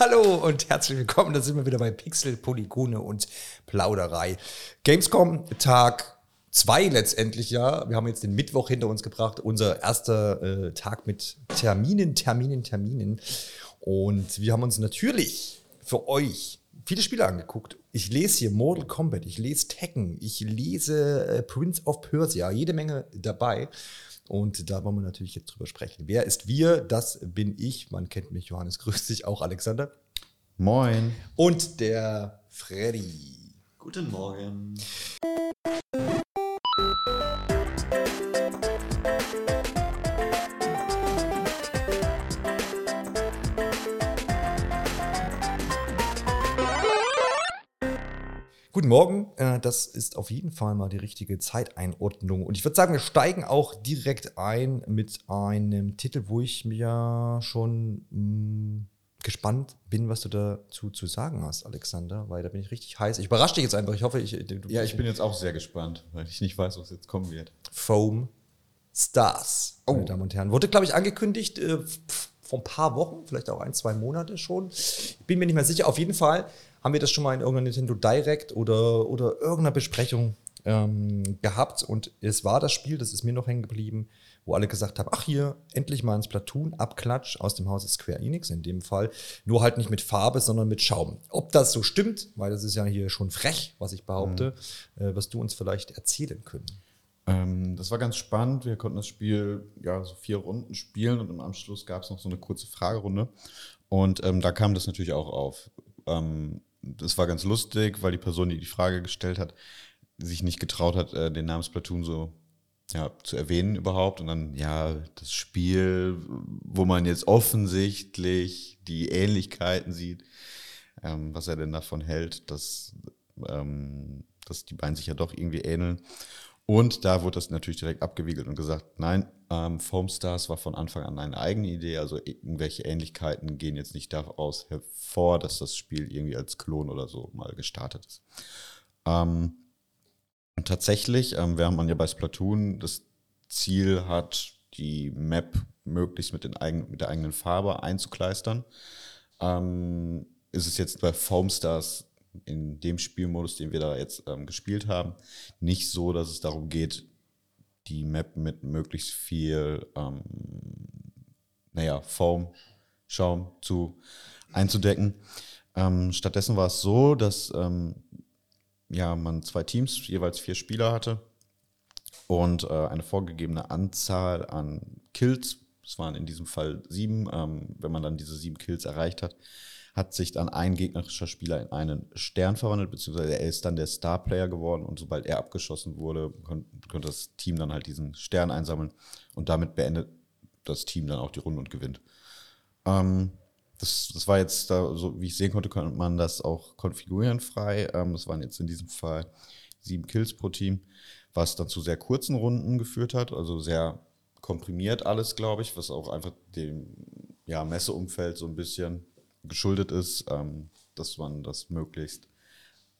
Hallo und herzlich willkommen. Da sind wir wieder bei Pixel, Polygone und Plauderei. Gamescom Tag 2 letztendlich, ja. Wir haben jetzt den Mittwoch hinter uns gebracht. Unser erster äh, Tag mit Terminen, Terminen, Terminen. Und wir haben uns natürlich für euch viele Spiele angeguckt. Ich lese hier Mortal Kombat, ich lese Tekken, ich lese äh, Prince of Persia, jede Menge dabei. Und da wollen wir natürlich jetzt drüber sprechen. Wer ist wir? Das bin ich. Man kennt mich, Johannes. Grüßt sich auch, Alexander. Moin. Und der Freddy. Guten Morgen. Guten Morgen, äh, das ist auf jeden Fall mal die richtige Zeiteinordnung. Und ich würde sagen, wir steigen auch direkt ein mit einem Titel, wo ich mir schon mh, mm, gespannt bin, was du dazu zu sagen hast, Alexander, weil da bin ich richtig heiß. Ich überrasche dich jetzt einfach. Ich hoffe, ich. Du, ja, ich bin jetzt auch sehr gespannt, weil ich nicht weiß, was jetzt kommen wird. Foam Stars, oh. meine Damen und Herren. Wurde, glaube ich, angekündigt äh, vor ein paar Wochen, vielleicht auch ein, zwei Monate schon. Ich bin mir nicht mehr sicher. Auf jeden Fall haben wir das schon mal in irgendeiner Nintendo Direct oder, oder irgendeiner Besprechung ähm, gehabt. Und es war das Spiel, das ist mir noch hängen geblieben, wo alle gesagt haben, ach hier, endlich mal ein Splatoon, Abklatsch aus dem Hause Square Enix in dem Fall. Nur halt nicht mit Farbe, sondern mit Schaum. Ob das so stimmt, weil das ist ja hier schon frech, was ich behaupte, mhm. äh, wirst du uns vielleicht erzählen können. Ähm, das war ganz spannend. Wir konnten das Spiel ja so vier Runden spielen und im Anschluss gab es noch so eine kurze Fragerunde. Und ähm, da kam das natürlich auch auf. Ähm, das war ganz lustig, weil die Person, die die Frage gestellt hat, sich nicht getraut hat, äh, den Namen Splatoon so ja, zu erwähnen überhaupt. Und dann, ja, das Spiel, wo man jetzt offensichtlich die Ähnlichkeiten sieht, ähm, was er denn davon hält, dass, ähm, dass die beiden sich ja doch irgendwie ähneln. Und da wurde das natürlich direkt abgewiegelt und gesagt, nein, ähm, Foam Stars war von Anfang an eine eigene Idee, also irgendwelche Ähnlichkeiten gehen jetzt nicht daraus hervor, dass das Spiel irgendwie als Klon oder so mal gestartet ist. Ähm, tatsächlich, ähm, während man ja bei Splatoon das Ziel hat, die Map möglichst mit, den eigen, mit der eigenen Farbe einzukleistern, ähm, ist es jetzt bei Foam Stars in dem Spielmodus, den wir da jetzt ähm, gespielt haben, nicht so, dass es darum geht, die Map mit möglichst viel, ähm, naja, Foam, Schaum zu einzudecken. Ähm, stattdessen war es so, dass ähm, ja, man zwei Teams, jeweils vier Spieler hatte und äh, eine vorgegebene Anzahl an Kills, es waren in diesem Fall sieben, ähm, wenn man dann diese sieben Kills erreicht hat, hat sich dann ein gegnerischer Spieler in einen Stern verwandelt, beziehungsweise er ist dann der Star-Player geworden und sobald er abgeschossen wurde, konnte, das Team dann halt diesen Stern einsammeln und damit beendet das Team dann auch die Runde und gewinnt. Ähm, das, das war jetzt, da, so wie ich sehen konnte, konnte man das auch konfigurieren frei. Ähm, das waren jetzt in diesem Fall sieben Kills pro Team, was dann zu sehr kurzen Runden geführt hat, also sehr komprimiert alles, glaube ich, was auch einfach dem ja, Messeumfeld so ein bisschen geschuldet ist, ähm, dass man das möglichst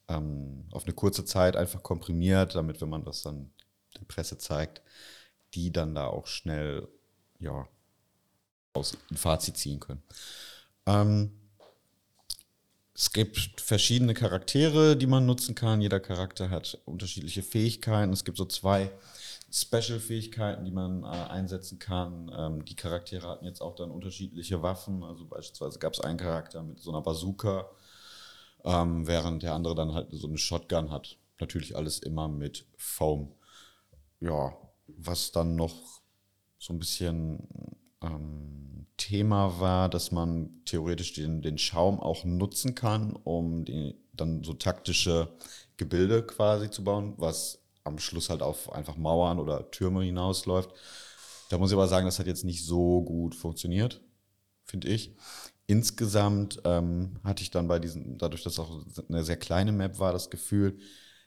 ähm, auf eine kurze Zeit einfach komprimiert, damit, wenn man das dann der Presse zeigt, die dann da auch schnell ja, aus ein Fazit ziehen können. Ähm, es gibt verschiedene Charaktere, die man nutzen kann. Jeder Charakter hat unterschiedliche Fähigkeiten. Es gibt so zwei Special-Fähigkeiten, die man äh, einsetzen kann. Ähm, die Charaktere hatten jetzt auch dann unterschiedliche Waffen. Also beispielsweise gab es einen Charakter mit so einer Bazooka, ähm, während der andere dann halt so eine Shotgun hat. Natürlich alles immer mit Foam. Ja, was dann noch so ein bisschen ähm, Thema war, dass man theoretisch den, den Schaum auch nutzen kann, um die, dann so taktische Gebilde quasi zu bauen, was am Schluss halt auf einfach Mauern oder Türme hinausläuft. Da muss ich aber sagen, das hat jetzt nicht so gut funktioniert, finde ich. Insgesamt ähm, hatte ich dann bei diesen, dadurch, dass auch eine sehr kleine Map war, das Gefühl,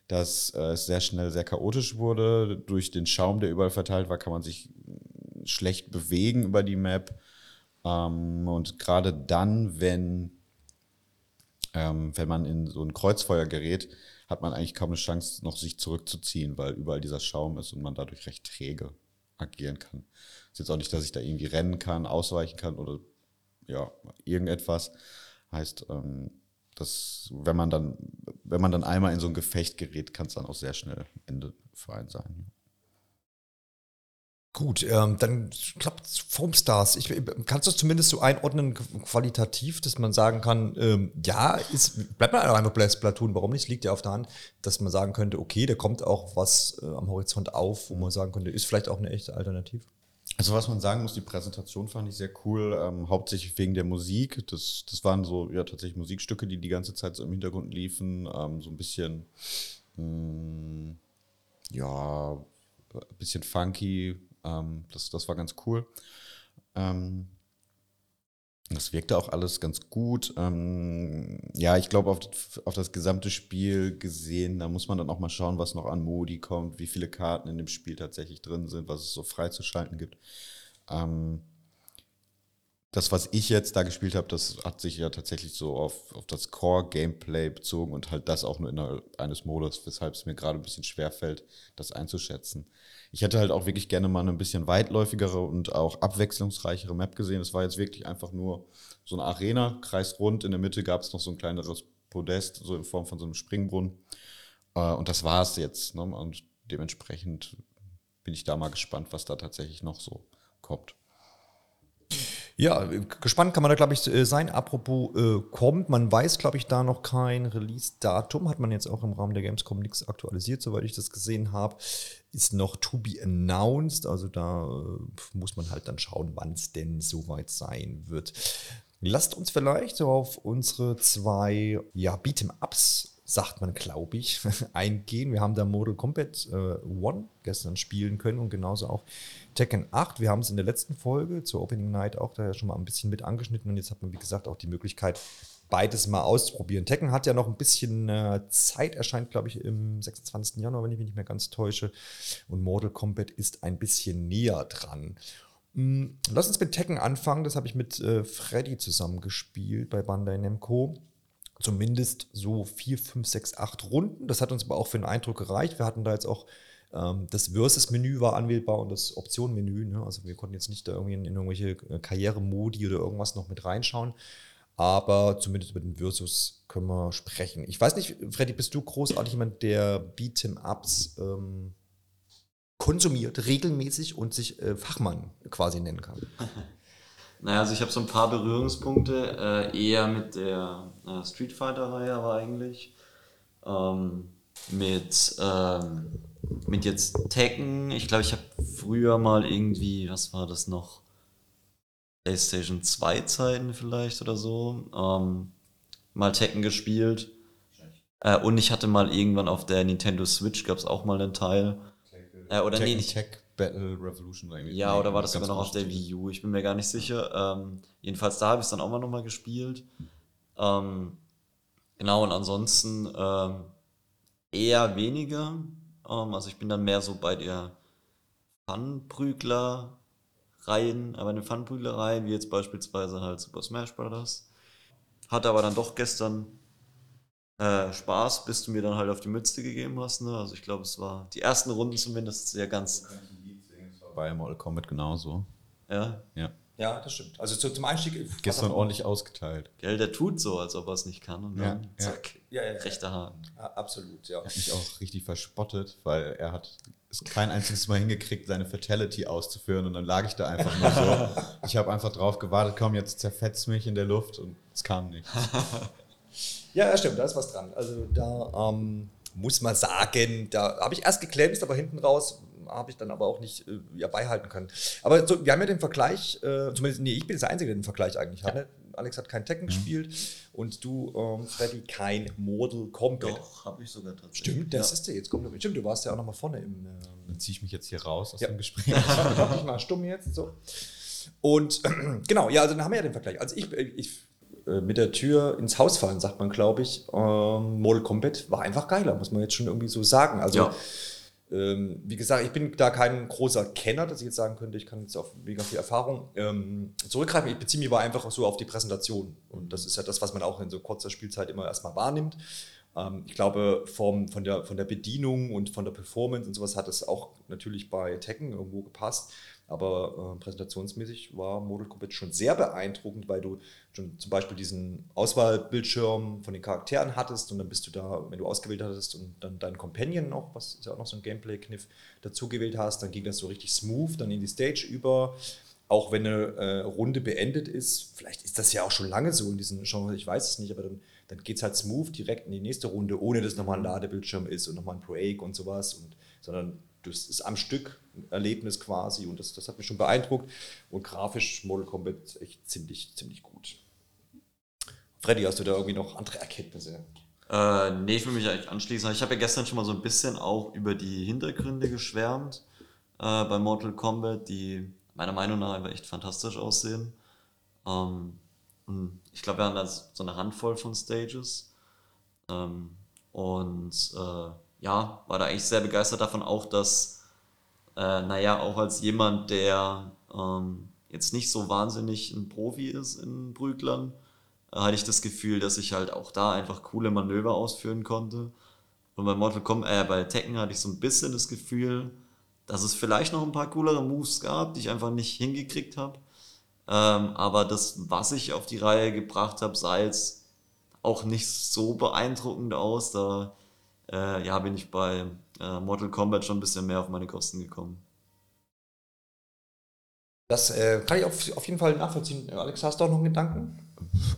dass äh, es sehr schnell sehr chaotisch wurde. Durch den Schaum, der überall verteilt war, kann man sich schlecht bewegen über die Map. Ähm, und gerade dann, wenn, ähm, wenn man in so ein Kreuzfeuer gerät, hat man eigentlich kaum eine Chance, noch sich zurückzuziehen, weil überall dieser Schaum ist und man dadurch recht träge agieren kann. Ist jetzt auch nicht, dass ich da irgendwie rennen kann, ausweichen kann oder ja, irgendetwas. Heißt, ähm, dass wenn man dann, wenn man dann einmal in so ein Gefecht gerät, kann es dann auch sehr schnell Ende für einen sein. Gut, ähm, dann klappt Foamstars. Ich, kannst du es zumindest so einordnen, qualitativ, dass man sagen kann, ähm, ja, ist, bleibt man einfach Splatoon, warum nicht? Es liegt ja auf der Hand, dass man sagen könnte, okay, da kommt auch was äh, am Horizont auf, wo man sagen könnte, ist vielleicht auch eine echte Alternative. Also was man sagen muss, die Präsentation fand ich sehr cool, ähm, hauptsächlich wegen der Musik. Das, das waren so ja tatsächlich Musikstücke, die die ganze Zeit so im Hintergrund liefen, ähm, so ein bisschen mh, hm, ja, ein bisschen funky, ähm, das, das war ganz cool. Ähm, das wirkte auch alles ganz gut. Ähm, ja, ich glaube, auf, auf, das gesamte Spiel gesehen, da muss man dann auch mal schauen, was noch an Modi kommt, wie viele Karten in dem Spiel tatsächlich drin sind, was es so freizuschalten gibt. Ähm, das, was ich jetzt da gespielt habe, das hat sich ja tatsächlich so auf, auf das Core-Gameplay bezogen und halt das auch nur innerhalb eines Modus, weshalb es mir gerade ein bisschen schwer fällt, das einzuschätzen. Ich hätte halt auch wirklich gerne mal eine bisschen weitläufigere und auch abwechslungsreichere Map gesehen. Es war jetzt wirklich einfach nur so eine Arena, kreisrund. In der Mitte gab es noch so ein kleineres Podest, so in Form von so einem Springbrunnen. Äh, und das war es jetzt. Ne? Und dementsprechend bin ich da mal gespannt, was da tatsächlich noch so kommt. Ja, gespannt kann man da, glaube ich, äh, sein. Apropos äh, kommt, man weiß, glaube ich, da noch kein Release-Datum. Hat man jetzt auch im Rahmen der Gamescom nichts aktualisiert, soweit ich das gesehen habe. Ist noch to be announced. Also da äh, muss man halt dann schauen, wann es denn soweit sein wird. Lasst uns vielleicht auf unsere zwei ja, Beat'em-Ups sagt man, glaube ich, eingehen. Wir haben da Mortal Kombat äh, One gestern spielen können und genauso auch Tekken 8. Wir haben es in der letzten Folge zur Opening Night auch da schon mal ein bisschen mit angeschnitten und jetzt hat man, wie gesagt, auch die Möglichkeit, beides mal auszuprobieren. Tekken hat ja noch ein bisschen äh, Zeit, erscheint, glaube ich, im 26. Januar, wenn ich mich nicht mehr ganz täusche. Und Mortal Kombat ist ein bisschen näher dran. Hm, lass uns mit Tekken anfangen. Das habe ich mit äh, Freddy zusammen gespielt bei Bandai Namco zumindest so vier, fünf, sechs, acht Runden. Das hat uns aber auch für den Eindruck gereicht. Wir hatten da jetzt auch ähm, das Versus-Menü war anwählbar und das Option-Menü. Ne? Also wir konnten jetzt nicht da irgendwie in, in irgendwelche äh, Karrieremodi oder irgendwas noch mit reinschauen. Aber zumindest über den Versus können wir sprechen. Ich weiß nicht, Freddy, bist du großartig jemand, der Beat'em-Ups ähm, konsumiert, regelmäßig und sich äh, Fachmann quasi nennen kann? Naja, also ich habe so ein paar Berührungspunkte, äh, eher mit der äh, Street Fighter-Reihe aber eigentlich. Ähm, mit, ähm, mit jetzt Tekken. Ich glaube, ich habe früher mal irgendwie, was war das noch? PlayStation 2 Zeiten vielleicht oder so. Ähm, mal Tekken gespielt. Äh, und ich hatte mal irgendwann auf der Nintendo Switch gab es auch mal einen Teil. Äh, oder Tekken nee, nicht. Tech Battle Revolution eigentlich. Ja, oder war das sogar noch auf der Wii U? Ich bin mir gar nicht sicher. Ähm, jedenfalls da habe ich es dann auch mal nochmal gespielt. Ähm, genau, und ansonsten ähm, eher weniger. Ähm, also ich bin dann mehr so bei der Funprügler-Reihen, aber eine Funprügler-Reihe, wie jetzt beispielsweise halt Super Smash Bros. Hatte aber dann doch gestern äh, Spaß, bis du mir dann halt auf die Mütze gegeben hast. Ne? Also ich glaube, es war die ersten Runden zumindest sehr ganz bei Mortal Kombat genauso. Ja? Ja. Ja, das stimmt. Also zum Einstieg. Gestern ordentlich ausgeteilt. Gell, der tut so, als ob er es nicht kann und dann ja, zack, ja. Ja, rechter Hand. Ja, absolut, ja. Er hat mich auch richtig verspottet, weil er hat es kein einziges Mal hingekriegt, seine Fatality auszuführen und dann lag ich da einfach nur so. ich habe einfach drauf gewartet, komm, jetzt zerfetzt mich in der Luft und es kam nichts. ja, stimmt, da ist was dran. Also da ähm, muss man sagen, da habe ich erst geglänzt, aber hinten raus habe ich dann aber auch nicht äh, ja, beihalten können. Aber so, wir haben ja den Vergleich, äh, zumindest, nee, ich bin der Einzige, der den Vergleich eigentlich ja. hat. Alex hat kein Tekken mhm. gespielt und du, ähm, Freddy, kein Model Combat. Doch, habe ich sogar tatsächlich. Stimmt, das ja. ist der jetzt. Kommt, stimmt, du warst ja auch noch mal vorne im. Ähm, Dann ziehe ich mich jetzt hier raus aus ja. dem Gespräch. Dich mal stumm jetzt. So. Und äh, genau, ja, also dann haben wir ja den Vergleich. Also ich, ich äh, mit der Tür ins Haus fallen, sagt man, glaube ich. Ähm, Mortal Kombat war einfach geiler, muss man jetzt schon irgendwie so sagen. Also ja. Ähm, wie gesagt, ich bin da kein großer Kenner, dass ich jetzt sagen könnte, ich kann jetzt auf mega viel Erfahrung ähm, zurückgreifen. Ich beziehe mich aber einfach so auf die Präsentation. Und das ist ja das, was man auch in so kurzer Spielzeit immer erstmal wahrnimmt. Ähm, ich glaube, vom, von, der, von der Bedienung und von der Performance und sowas hat es auch natürlich bei Tekken irgendwo gepasst. Aber äh, präsentationsmäßig war Mortal Kombat schon sehr beeindruckend, weil du schon zum Beispiel diesen Auswahlbildschirm von den Charakteren hattest und dann bist du da, wenn du ausgewählt hattest und dann deinen Companion noch, was ist ja auch noch so ein Gameplay-Kniff, dazu gewählt hast, dann ging das so richtig smooth dann in die Stage über. Auch wenn eine äh, Runde beendet ist, vielleicht ist das ja auch schon lange so in diesem Genre, ich weiß es nicht, aber dann, dann geht es halt smooth direkt in die nächste Runde, ohne dass nochmal ein Ladebildschirm ist und nochmal ein Break und sowas, und, sondern das ist am Stück ein Erlebnis quasi und das, das hat mich schon beeindruckt und grafisch Mortal Kombat echt ziemlich, ziemlich gut. Freddy, hast du da irgendwie noch andere Erkenntnisse? Äh, nee, ich will mich eigentlich anschließen. Ich habe ja gestern schon mal so ein bisschen auch über die Hintergründe geschwärmt äh, bei Mortal Kombat, die meiner Meinung nach einfach echt fantastisch aussehen. Ähm, ich glaube, wir haben da so eine Handvoll von Stages. Ähm, und äh, ja, war da eigentlich sehr begeistert davon auch, dass, äh, naja, auch als jemand, der ähm, jetzt nicht so wahnsinnig ein Profi ist in Brüglern, äh, hatte ich das Gefühl, dass ich halt auch da einfach coole Manöver ausführen konnte. Und bei Mortal Kombat, äh, bei Tekken hatte ich so ein bisschen das Gefühl, dass es vielleicht noch ein paar coolere Moves gab, die ich einfach nicht hingekriegt habe. Ähm, aber das, was ich auf die Reihe gebracht habe, sah jetzt auch nicht so beeindruckend aus. Da äh, ja, bin ich bei äh, Mortal Kombat schon ein bisschen mehr auf meine Kosten gekommen. Das äh, kann ich auf, auf jeden Fall nachvollziehen. Alex, hast du auch noch einen Gedanken?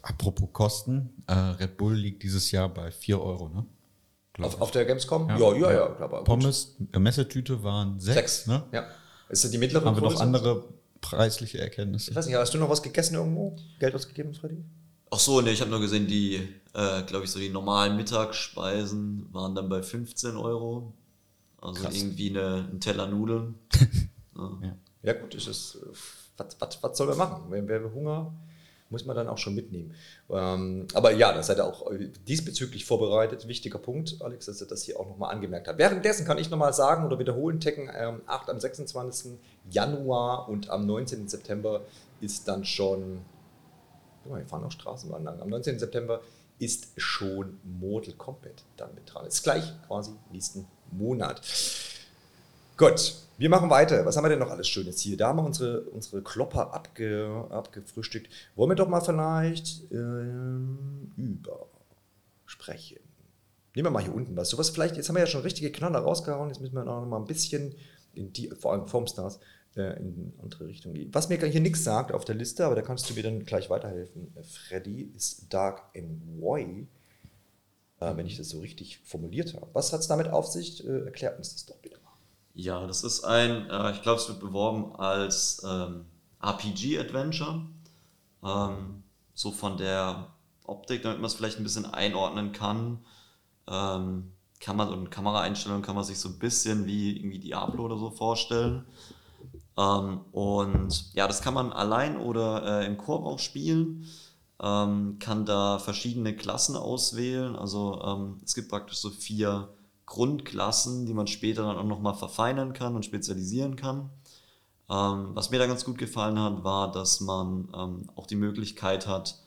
Apropos Kosten, äh, Red Bull liegt dieses Jahr bei 4 Euro, ne? Auf, auf, der Gamescom? Ja, ja, ja. ja, ja Pommes, äh, Messetüte waren 6. Ne? Ja. Ist das die mittlere Haben wir noch andere preisliche Erkenntnisse? Ich weiß nicht, hast du noch was gegessen irgendwo? Geld ausgegeben, Freddy? Ach so, ne, ich habe nur gesehen, die, äh, glaube ich, so die normalen Mittagsspeisen waren dann bei 15 Euro. Also Krass. irgendwie eine, ein Teller Nudeln. ja. ja. ja. gut, ist es, was, was, was soll man machen? Wenn wir Hunger muss man dann auch schon mitnehmen. Ähm, aber ja, das seid ihr auch diesbezüglich vorbereitet. Wichtiger Punkt, Alex, dass ihr das hier auch nochmal angemerkt habt. Währenddessen kann ich nochmal sagen oder wiederholen, Tekken ähm, 8 am 26. Januar und am 19. September ist dann schon wir fahren auch Straßenbahn lang. Am 19. September ist schon Mortal Kombat dann mit dran. Ist gleich quasi nächsten Monat. Gut, wir machen weiter. Was haben wir denn noch alles Schönes hier? Da haben wir unsere, unsere Klopper abge, abgefrühstückt. Wollen wir doch mal vielleicht ähm, über sprechen. Nehmen wir mal hier unten was. Sowas vielleicht, jetzt haben wir ja schon richtige Knaller rausgehauen. Jetzt müssen wir noch mal ein bisschen, in die, vor allem Formstars, in eine andere Richtung geht. Was mir hier nichts sagt auf der Liste, aber da kannst du mir dann gleich weiterhelfen, äh, Freddy, ist Dark and Roy, äh, wenn ich das so richtig formuliert habe. Was hat es damit auf sich? Äh, erklärt uns das doch bitte mal. Ja, das ist ein, äh, ich glaube, es wird beworben als ähm, RPG-Adventure. Ähm, so von der Optik, damit man es vielleicht ein bisschen einordnen kann. Ähm, kann man so eine Kameraeinstellung kann man sich so ein bisschen wie irgendwie Diablo oder so vorstellen. Ähm, und ja, das kann man allein oder äh, im Korb auch spielen. Ähm, kann da verschiedene Klassen auswählen. Also ähm, es gibt praktisch so vier Grundklassen, die man später dann auch nochmal verfeinern kann und spezialisieren kann. Ähm, was mir da ganz gut gefallen hat, war, dass man ähm, auch die Möglichkeit hat,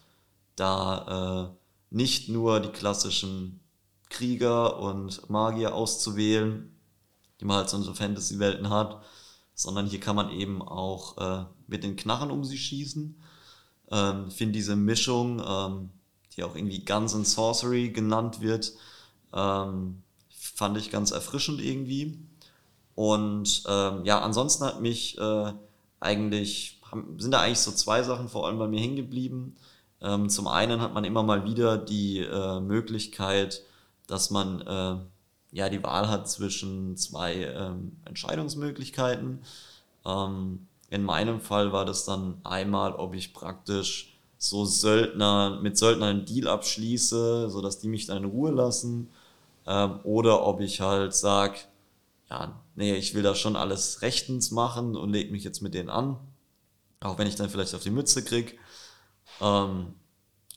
da äh, nicht nur die klassischen Krieger und Magier auszuwählen, die man halt so in so Fantasy-Welten hat, sondern hier kann man eben auch äh, mit den Knarren um sie schießen. Ähm, finde diese Mischung, ähm, die auch irgendwie Guns and Sorcery genannt wird, ähm, fand ich ganz erfrischend irgendwie. Und ähm, ja, ansonsten hat mich äh, eigentlich, haben, sind da eigentlich so zwei Sachen vor allem bei mir hängen geblieben. Ähm, zum einen hat man immer mal wieder die äh, Möglichkeit, dass man äh, ja die Wahl hat zwischen zwei ähm, Entscheidungsmöglichkeiten. Ähm, in meinem Fall war das dann einmal, ob ich praktisch so Söldner mit Söldnern einen Deal abschließe, sodass die mich dann in Ruhe lassen, ähm, oder ob ich halt sage, ja, nee, ich will da schon alles rechtens machen und leg mich jetzt mit denen an, auch wenn ich dann vielleicht auf die Mütze krieg. Ähm,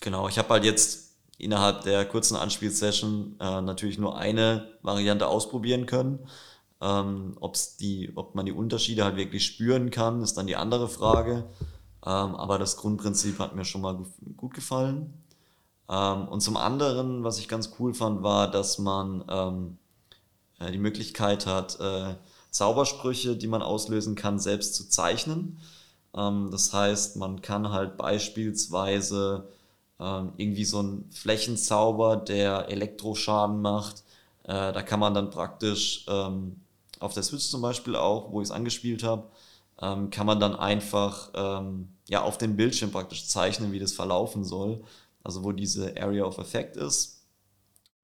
genau, ich habe halt jetzt innerhalb der kurzen Anspielsession äh, natürlich nur eine Variante ausprobieren können. Ähm, ob's die, ob man die Unterschiede halt wirklich spüren kann, ist dann die andere Frage. Ähm, aber das Grundprinzip hat mir schon mal gut gefallen. Ähm, und zum anderen, was ich ganz cool fand, war, dass man ähm, äh, die Möglichkeit hat, äh, Zaubersprüche, die man auslösen kann, selbst zu zeichnen. Ähm, das heißt, man kann halt beispielsweise ähm, irgendwie so einen Flächenzauber, der Elektroschaden macht. Äh, da kann man dann praktisch ähm, auf der Switch zum Beispiel auch, wo ich es angespielt habe, ähm, kann man dann einfach ähm, ja, auf dem Bildschirm praktisch zeichnen, wie das verlaufen soll. Also wo diese Area of Effect ist.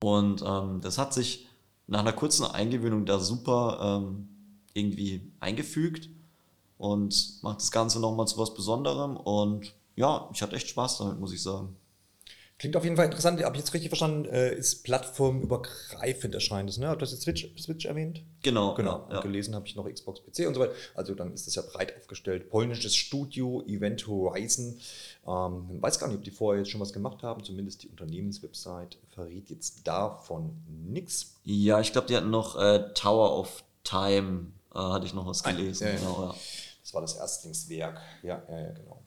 Und ähm, das hat sich nach einer kurzen Eingewöhnung da super ähm, irgendwie eingefügt und macht das Ganze nochmal zu was Besonderem. Und ja, ich hatte echt Spaß damit, muss ich sagen. Klingt auf jeden Fall interessant. Habe ich jetzt richtig verstanden, äh, ist plattformübergreifend erscheint es, ne? Hat das jetzt Switch, Switch erwähnt? Genau. Genau. Ja. Gelesen habe ich noch Xbox PC und so weiter. Also dann ist das ja breit aufgestellt. Polnisches Studio, Event Horizon. Ähm, weiß gar nicht, ob die vorher jetzt schon was gemacht haben. Zumindest die Unternehmenswebsite verrät jetzt davon nichts. Ja, ich glaube, die hatten noch äh, Tower of Time, äh, hatte ich noch was gelesen. ja, ja. Genau, ja. Das war das Erstlingswerk. Ja, ja, ja, genau.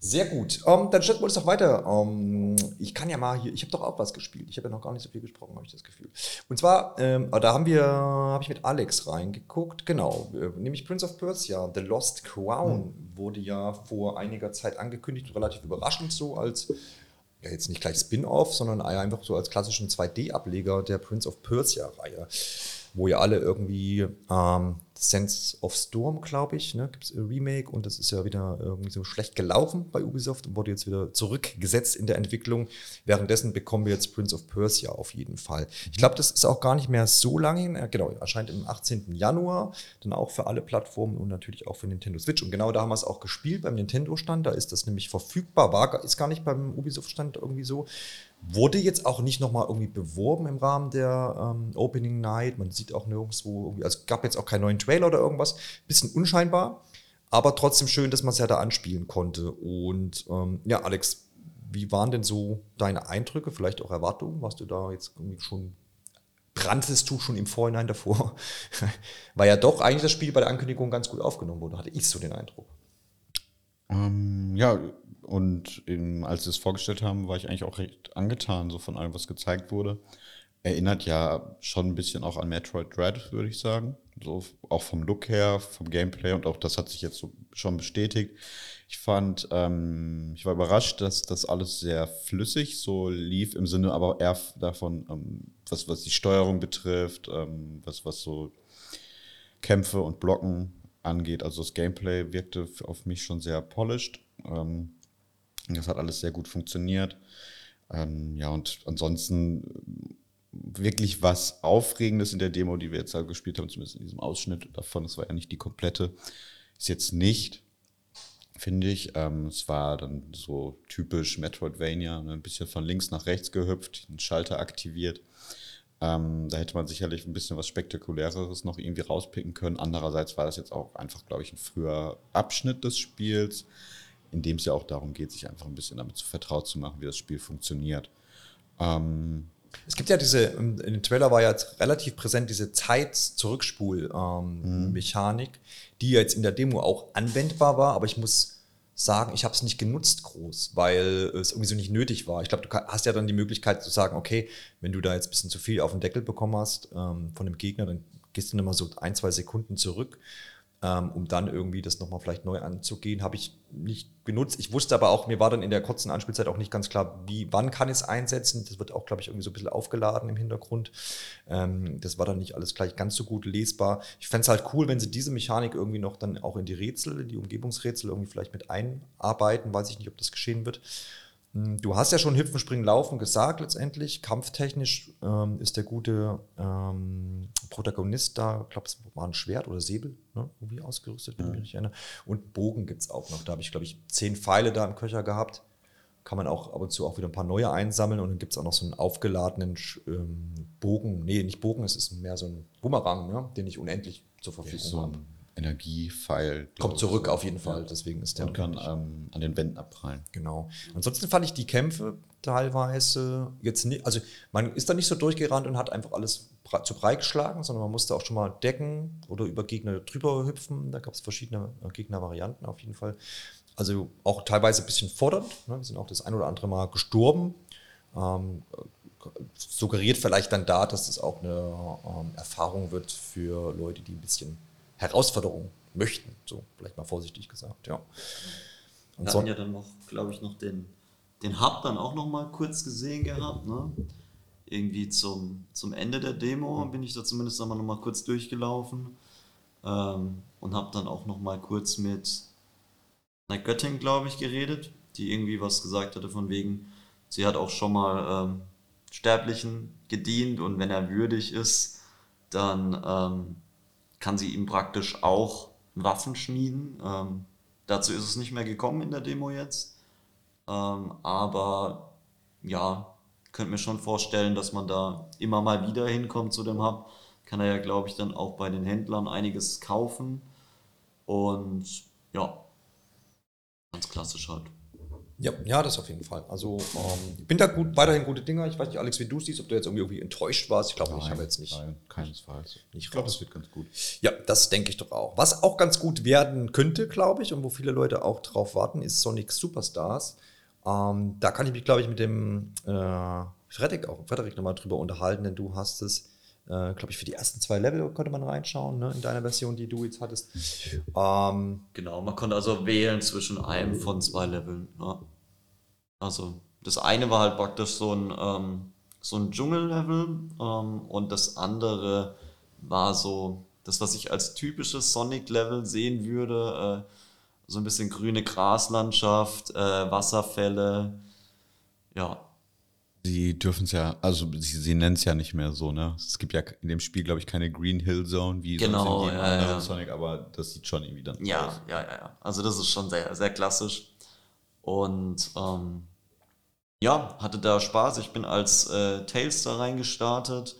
Sehr gut. Ähm, dann stellt wir uns doch weiter. Ähm, ich kann ja mal hier, ich habe doch auch was gespielt. Ich habe ja noch gar nicht so viel gesprochen, habe ich das Gefühl. Und zwar, ähm, da haben wir, habe ich mit Alex reingeguckt, genau, äh, nämlich Prince of Persia, The Lost Crown, wurde ja vor einiger Zeit angekündigt, relativ überraschend so als, ja jetzt nicht gleich Spin-off, sondern einfach so als klassischen 2D-Ableger der Prince of Persia-Reihe, wo ja alle irgendwie ähm, Sense of Storm, glaube ich, ne, gibt es ein Remake und das ist ja wieder irgendwie so schlecht gelaufen bei Ubisoft und wurde jetzt wieder zurückgesetzt in der Entwicklung. Währenddessen bekommen wir jetzt Prince of Persia auf jeden Fall. Ich glaube, das ist auch gar nicht mehr so lange hin. Genau, erscheint am 18. Januar, dann auch für alle Plattformen und natürlich auch für Nintendo Switch. Und genau da haben wir es auch gespielt beim Nintendo-Stand. Da ist das nämlich verfügbar, war, ist gar nicht beim Ubisoft-Stand irgendwie so. Wurde jetzt auch nicht nochmal irgendwie beworben im Rahmen der ähm, Opening Night. Man sieht auch nirgendwo irgendwie, also es gab jetzt auch keinen neuen Trailer oder irgendwas. Bisschen unscheinbar, aber trotzdem schön, dass man es ja da anspielen konnte. Und ähm, ja, Alex, wie waren denn so deine Eindrücke, vielleicht auch Erwartungen? Warst du da jetzt irgendwie schon, branntest du schon im Vorhinein davor? Weil ja doch eigentlich das Spiel bei der Ankündigung ganz gut aufgenommen wurde, hatte ich so den Eindruck. Ähm, ja, und eben, als sie es vorgestellt haben, war ich eigentlich auch recht angetan, so von allem, was gezeigt wurde. Erinnert ja schon ein bisschen auch an Metroid Dread, würde ich sagen. So auch vom Look her, vom Gameplay und auch das hat sich jetzt so schon bestätigt. Ich fand, ähm, ich war überrascht, dass das alles sehr flüssig so lief, im Sinne aber eher davon, ähm, was, was die Steuerung betrifft, ähm, was, was so Kämpfe und Blocken angeht. Also das Gameplay wirkte auf mich schon sehr polished. Ähm, das hat alles sehr gut funktioniert. Ähm, ja, und ansonsten äh, wirklich was Aufregendes in der Demo, die wir jetzt da gespielt haben, zumindest in diesem Ausschnitt davon, das war ja nicht die komplette, ist jetzt nicht, finde ich. Ähm, es war dann so typisch Metroidvania, ne, ein bisschen von links nach rechts gehüpft, einen Schalter aktiviert. Ähm, da hätte man sicherlich ein bisschen was Spektakuläreres noch irgendwie rauspicken können. Andererseits war das jetzt auch einfach, glaube ich, ein früher Abschnitt des Spiels, in dem es ja auch darum geht, sich einfach ein bisschen damit vertraut zu machen, wie das Spiel funktioniert. Ähm, Es gibt ja diese, in dem Trailer war ja jetzt relativ präsent diese Zeit-Zurückspul-Mechanik, die jetzt in der Demo auch anwendbar war, aber ich muss sagen, ich habe es nicht genutzt groß, weil es irgendwie so nicht nötig war. Ich glaube, du hast ja dann die Möglichkeit zu sagen, okay, wenn du da jetzt ein bisschen zu viel auf den Deckel bekommen hast ähm, von dem Gegner, dann gehst du nochmal so ein, zwei Sekunden zurück ähm, um dann irgendwie das nochmal vielleicht neu anzugehen. Habe ich nicht genutzt. Ich wusste aber auch, mir war dann in der kurzen Anspielzeit auch nicht ganz klar, wie, wann kann es einsetzen. Das wird auch, glaube ich, irgendwie so ein bisschen aufgeladen im Hintergrund. Ähm, das war dann nicht alles gleich ganz so gut lesbar. Ich fände es halt cool, wenn sie diese Mechanik irgendwie noch dann auch in die Rätsel, in die Umgebungsrätsel irgendwie vielleicht mit einarbeiten. Weiß ich nicht, ob das geschehen wird. Hm, Du hast ja schon Hüpfen, Springen, Laufen gesagt letztendlich. Kampftechnisch ähm, ist der gute ähm, Protagonist da, ich glaube, es war ein Schwert oder Säbel, ne? irgendwie ausgerüstet, wenn ich mich erinnere. Und Bogen gibt es auch noch. Da habe ich, glaube ich, zehn Pfeile da im Köcher gehabt. Kann man auch ab und zu auch wieder ein paar neue einsammeln. Und dann gibt es auch noch so einen aufgeladenen ähm, Bogen. Nee, nicht Bogen, es ist mehr so ein Bumerang, ne? den ich unendlich zur Verfügung so habe. ein Energiepfeil. Kommt zurück auf jeden Fall, deswegen ist der Und kann ähm, an den Wänden abprallen. Genau. Ansonsten fand ich die Kämpfe teilweise jetzt nicht, also man ist da nicht so durchgerannt und hat einfach alles zu breit geschlagen, sondern man musste auch schon mal decken oder über Gegner drüber hüpfen. Da gab es verschiedene äh, Gegnervarianten auf jeden Fall. Also auch teilweise ein bisschen fordernd. Ne? Wir sind auch das ein oder andere Mal gestorben. Ähm, suggeriert vielleicht dann da, dass es auch eine ähm, Erfahrung wird für Leute, die ein bisschen Herausforderung möchten. So, vielleicht mal vorsichtig gesagt, ja. Und Wir hatten ja dann noch, glaube ich, noch den, den Hub dann auch noch mal kurz gesehen gehabt, ne? Irgendwie zum, zum Ende der Demo bin ich da zumindest noch mal kurz durchgelaufen ähm, und habe dann auch noch mal kurz mit einer Göttin, glaube ich, geredet, die irgendwie was gesagt hatte von wegen, sie hat auch schon mal ähm, Sterblichen gedient und wenn er würdig ist, dann ähm, kann sie ihm praktisch auch Waffen schmieden. Ähm, dazu ist es nicht mehr gekommen in der Demo jetzt. Ähm, aber ja, könnte mir schon vorstellen, dass man da immer mal wieder hinkommt zu dem Hub. Kann er ja, glaube ich, dann auch bei den Händlern einiges kaufen. Und ja, ganz klassisch halt. Ja, ja, das auf jeden Fall. Also ähm, ich bin da gut, weiterhin gute Dinger. Ich weiß nicht, Alex, wie du siehst, ob du jetzt irgendwie enttäuscht warst. Ich glaube nicht, ich habe jetzt nicht. Nein, keinesfalls. ich glaube, das wird ganz gut. Ja, das denke ich doch auch. Was auch ganz gut werden könnte, glaube ich, und wo viele Leute auch drauf warten, ist Sonic Superstars. Ähm, da kann ich mich, glaube ich, mit dem äh, Frederik auch Frederik nochmal drüber unterhalten, denn du hast es äh, glaube ich, für die ersten zwei Level konnte man reinschauen, ne, in deiner Version, die du jetzt hattest. Ähm, genau, man konnte also wählen zwischen einem von zwei Leveln. Ne? Also das eine war halt praktisch so ein, ähm, so ein Dschungellevel ähm, und das andere war so das, was ich als typisches Sonic-Level sehen würde. Äh, so ein bisschen grüne Graslandschaft, äh, Wasserfälle. Ja, Sie dürfen es ja, also sie, sie nennen es ja nicht mehr so, ne? Es gibt ja in dem Spiel, glaube ich, keine Green Hill Zone wie genau, sonst in ja, anderen ja. Sonic, aber das sieht schon irgendwie dann ja, aus. Ja, ja, ja. Also das ist schon sehr, sehr klassisch. Und ähm, ja, hatte da Spaß. Ich bin als äh, Tails da reingestartet.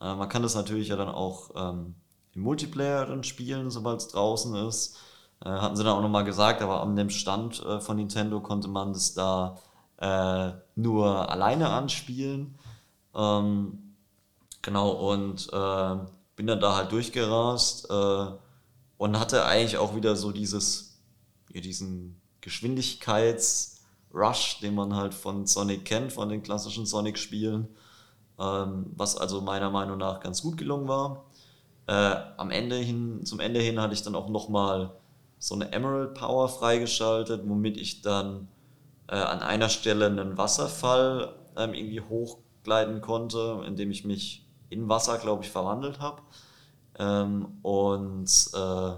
Äh, man kann das natürlich ja dann auch ähm, im Multiplayer dann spielen, sobald es draußen ist. Äh, hatten sie dann auch nochmal gesagt, aber an dem Stand äh, von Nintendo konnte man das da äh, nur alleine anspielen. Ähm, genau, und äh, bin dann da halt durchgerast äh, und hatte eigentlich auch wieder so dieses, ja, diesen Geschwindigkeitsrush, den man halt von Sonic kennt, von den klassischen Sonic-Spielen, ähm, was also meiner Meinung nach ganz gut gelungen war. Äh, am Ende hin, zum Ende hin hatte ich dann auch nochmal so eine Emerald Power freigeschaltet, womit ich dann äh, an einer Stelle einen Wasserfall ähm, irgendwie hochgleiten konnte, indem ich mich in Wasser, glaube ich, verwandelt habe. Ähm, und äh,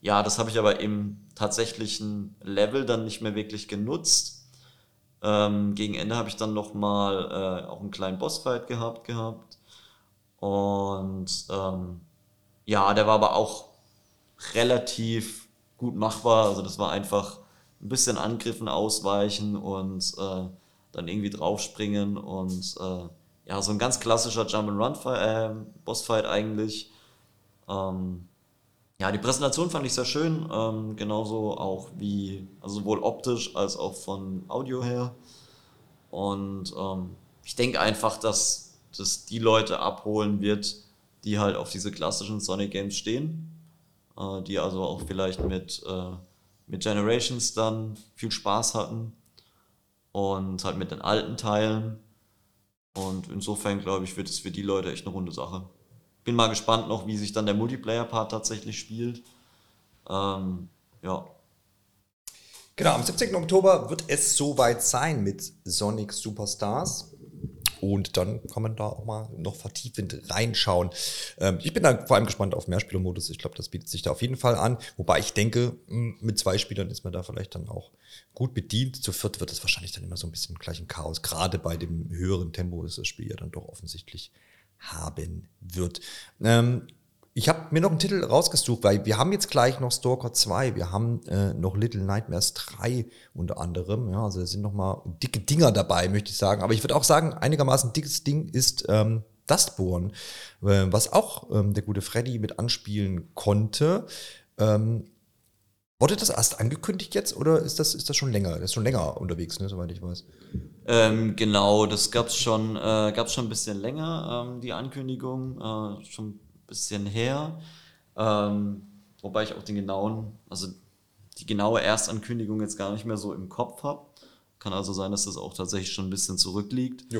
ja, das habe ich aber im tatsächlichen Level dann nicht mehr wirklich genutzt. Ähm, gegen Ende habe ich dann nochmal äh, auch einen kleinen Bossfight gehabt gehabt. Und ähm, ja, der war aber auch relativ gut machbar. Also das war einfach ein bisschen Angriffen ausweichen und äh, dann irgendwie draufspringen und äh, ja, so ein ganz klassischer Jump-and-Run-Bossfight äh, eigentlich. Ähm, ja, die Präsentation fand ich sehr schön, ähm, genauso auch wie, also sowohl optisch als auch von Audio her. Und ähm, ich denke einfach, dass das die Leute abholen wird, die halt auf diese klassischen Sonic Games stehen, äh, die also auch vielleicht mit äh, mit Generations dann viel Spaß hatten und halt mit den alten Teilen. Und insofern glaube ich, wird es für die Leute echt eine runde Sache. Bin mal gespannt noch, wie sich dann der Multiplayer-Part tatsächlich spielt. Ähm, ja. Genau, am 17. Oktober wird es soweit sein mit Sonic Superstars. Und dann kann man da auch mal noch vertiefend reinschauen. Ähm, ich bin da vor allem gespannt auf Mehrspielermodus. Ich glaube, das bietet sich da auf jeden Fall an. Wobei ich denke, mit zwei Spielern ist man da vielleicht dann auch gut bedient. Zu viert wird es wahrscheinlich dann immer so ein bisschen gleich ein Chaos. Gerade bei dem höheren Tempo, das das Spiel ja dann doch offensichtlich haben wird. Ähm, ich habe mir noch einen Titel rausgesucht, weil wir haben jetzt gleich noch Stalker 2, wir haben äh, noch Little Nightmares 3 unter anderem. Ja, also da sind noch mal dicke Dinger dabei, möchte ich sagen. Aber ich würde auch sagen, einigermaßen dickes Ding ist ähm, Dustborn, äh, was auch ähm, der gute Freddy mit anspielen konnte. Ähm, Wurde das erst angekündigt jetzt oder ist das, ist das schon länger? Das ist schon länger unterwegs, ne, soweit ich weiß. Ähm, genau, das gab es schon, äh, schon ein bisschen länger, ähm, die Ankündigung. Äh, schon bisschen her. Ähm, wobei ich auch den genauen, also die genaue Erstankündigung jetzt gar nicht mehr so im Kopf habe. Kann also sein, dass das auch tatsächlich schon ein bisschen zurückliegt.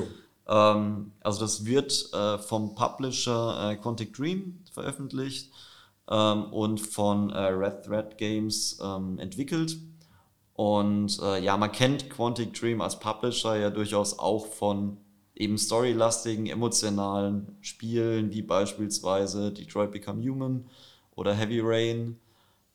Ähm, also das wird äh, vom Publisher äh, Quantic Dream veröffentlicht ähm, und von äh, Red Thread Games ähm, entwickelt. Und äh, ja, man kennt Quantic Dream als Publisher ja durchaus auch von eben storylastigen, emotionalen Spielen, wie beispielsweise Detroit Become Human oder Heavy Rain.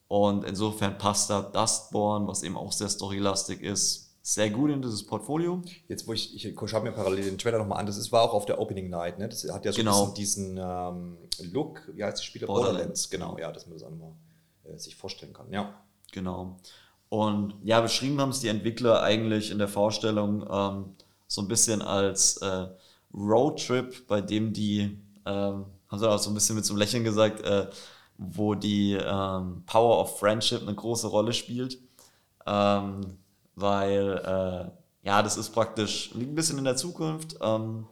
Und insofern passt da Dustborn, was eben auch sehr storylastig ist, sehr gut in dieses Portfolio. Jetzt, wo ich, ich schaue mir parallel den Trailer nochmal an, das ist, war auch auf der Opening Night, ne? Das hat ja so Genau. diesen, diesen ähm, Look, wie heißt das Spiel? Borderlands. genau, ja, dass man das auch nochmal äh, sich vorstellen kann. Ja. Genau. Und ja, beschrieben haben es die Entwickler eigentlich in der Vorstellung ähm, so ein bisschen als äh, Roadtrip, bei dem die, ähm, haben sie auch so ein bisschen mit so einem Lächeln gesagt, äh, wo die ähm, Power of Friendship eine große Rolle spielt. Ähm, weil, äh, ja, das ist praktisch, liegt ein bisschen in der Zukunft. Ähm,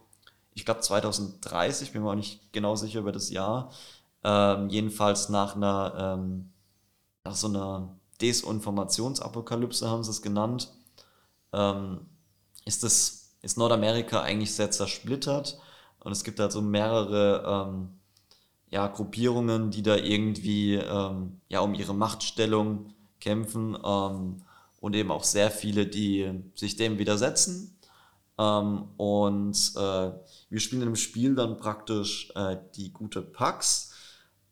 ich glaube 2030, bin mir auch nicht genau sicher über das Jahr. Ähm, jedenfalls nach einer, ähm, nach so einer Desinformationsapokalypse haben sie es genannt, ist das, ist Nordamerika eigentlich sehr zersplittert und es gibt halt so mehrere ähm, ja, Gruppierungen, die da irgendwie ähm, ja, um ihre Machtstellung kämpfen ähm, und eben auch sehr viele, die sich dem widersetzen. Ähm, und äh, wir spielen im Spiel dann praktisch äh, die gute Pax,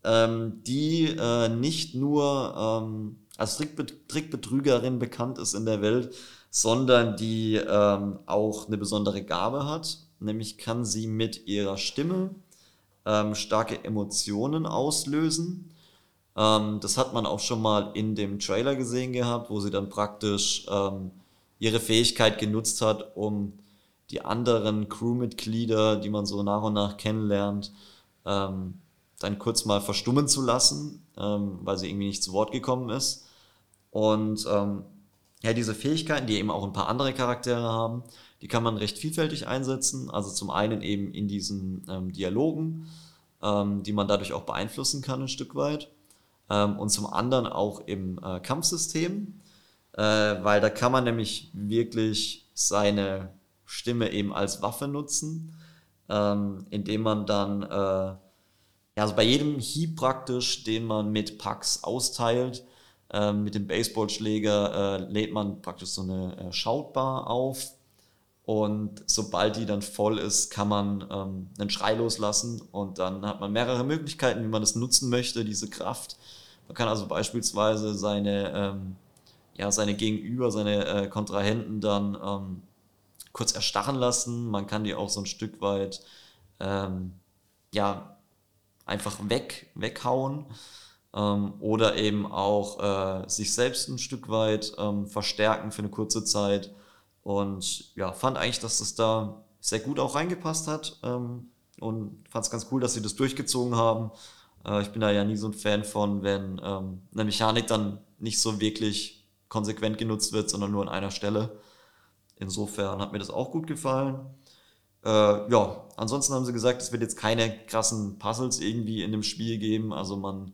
ähm, die äh, nicht nur ähm, als Trickbet Trickbetrügerin bekannt ist in der Welt, sondern die ähm, auch eine besondere Gabe hat. Nämlich kann sie mit ihrer Stimme ähm, starke Emotionen auslösen. Ähm, das hat man auch schon mal in dem Trailer gesehen gehabt, wo sie dann praktisch ähm, ihre Fähigkeit genutzt hat, um die anderen Crewmitglieder, die man so nach und nach kennenlernt, ähm, dann kurz mal verstummen zu lassen, ähm, weil sie irgendwie nicht zu Wort gekommen ist. Und ähm, ja, diese Fähigkeiten, die eben auch ein paar andere Charaktere haben, die kann man recht vielfältig einsetzen. Also zum einen eben in diesen ähm, Dialogen, ähm, die man dadurch auch beeinflussen kann ein Stück weit. Ähm, und zum anderen auch im äh, Kampfsystem, äh, weil da kann man nämlich wirklich seine Stimme eben als Waffe nutzen, ähm, indem man dann, äh, ja, also bei jedem Hieb praktisch, den man mit Pax austeilt, ähm, mit dem Baseballschläger äh, lädt man praktisch so eine äh, Shoutbar auf und sobald die dann voll ist, kann man ähm, einen Schrei loslassen und dann hat man mehrere Möglichkeiten, wie man das nutzen möchte, diese Kraft. Man kann also beispielsweise seine, ähm, ja, seine Gegenüber, seine äh, Kontrahenten dann ähm, kurz erstarren lassen. Man kann die auch so ein Stück weit ähm, ja, einfach weg, weghauen ähm, oder eben auch äh, sich selbst ein Stück weit ähm, verstärken für eine kurze Zeit. Und ja, fand eigentlich, dass das da sehr gut auch reingepasst hat ähm, und fand es ganz cool, dass sie das durchgezogen haben. Äh, ich bin da ja nie so ein Fan von, wenn ähm, eine Mechanik dann nicht so wirklich konsequent genutzt wird, sondern nur an einer Stelle. Insofern hat mir das auch gut gefallen. Äh, ja, ansonsten haben sie gesagt, es wird jetzt keine krassen Puzzles irgendwie in dem Spiel geben. Also man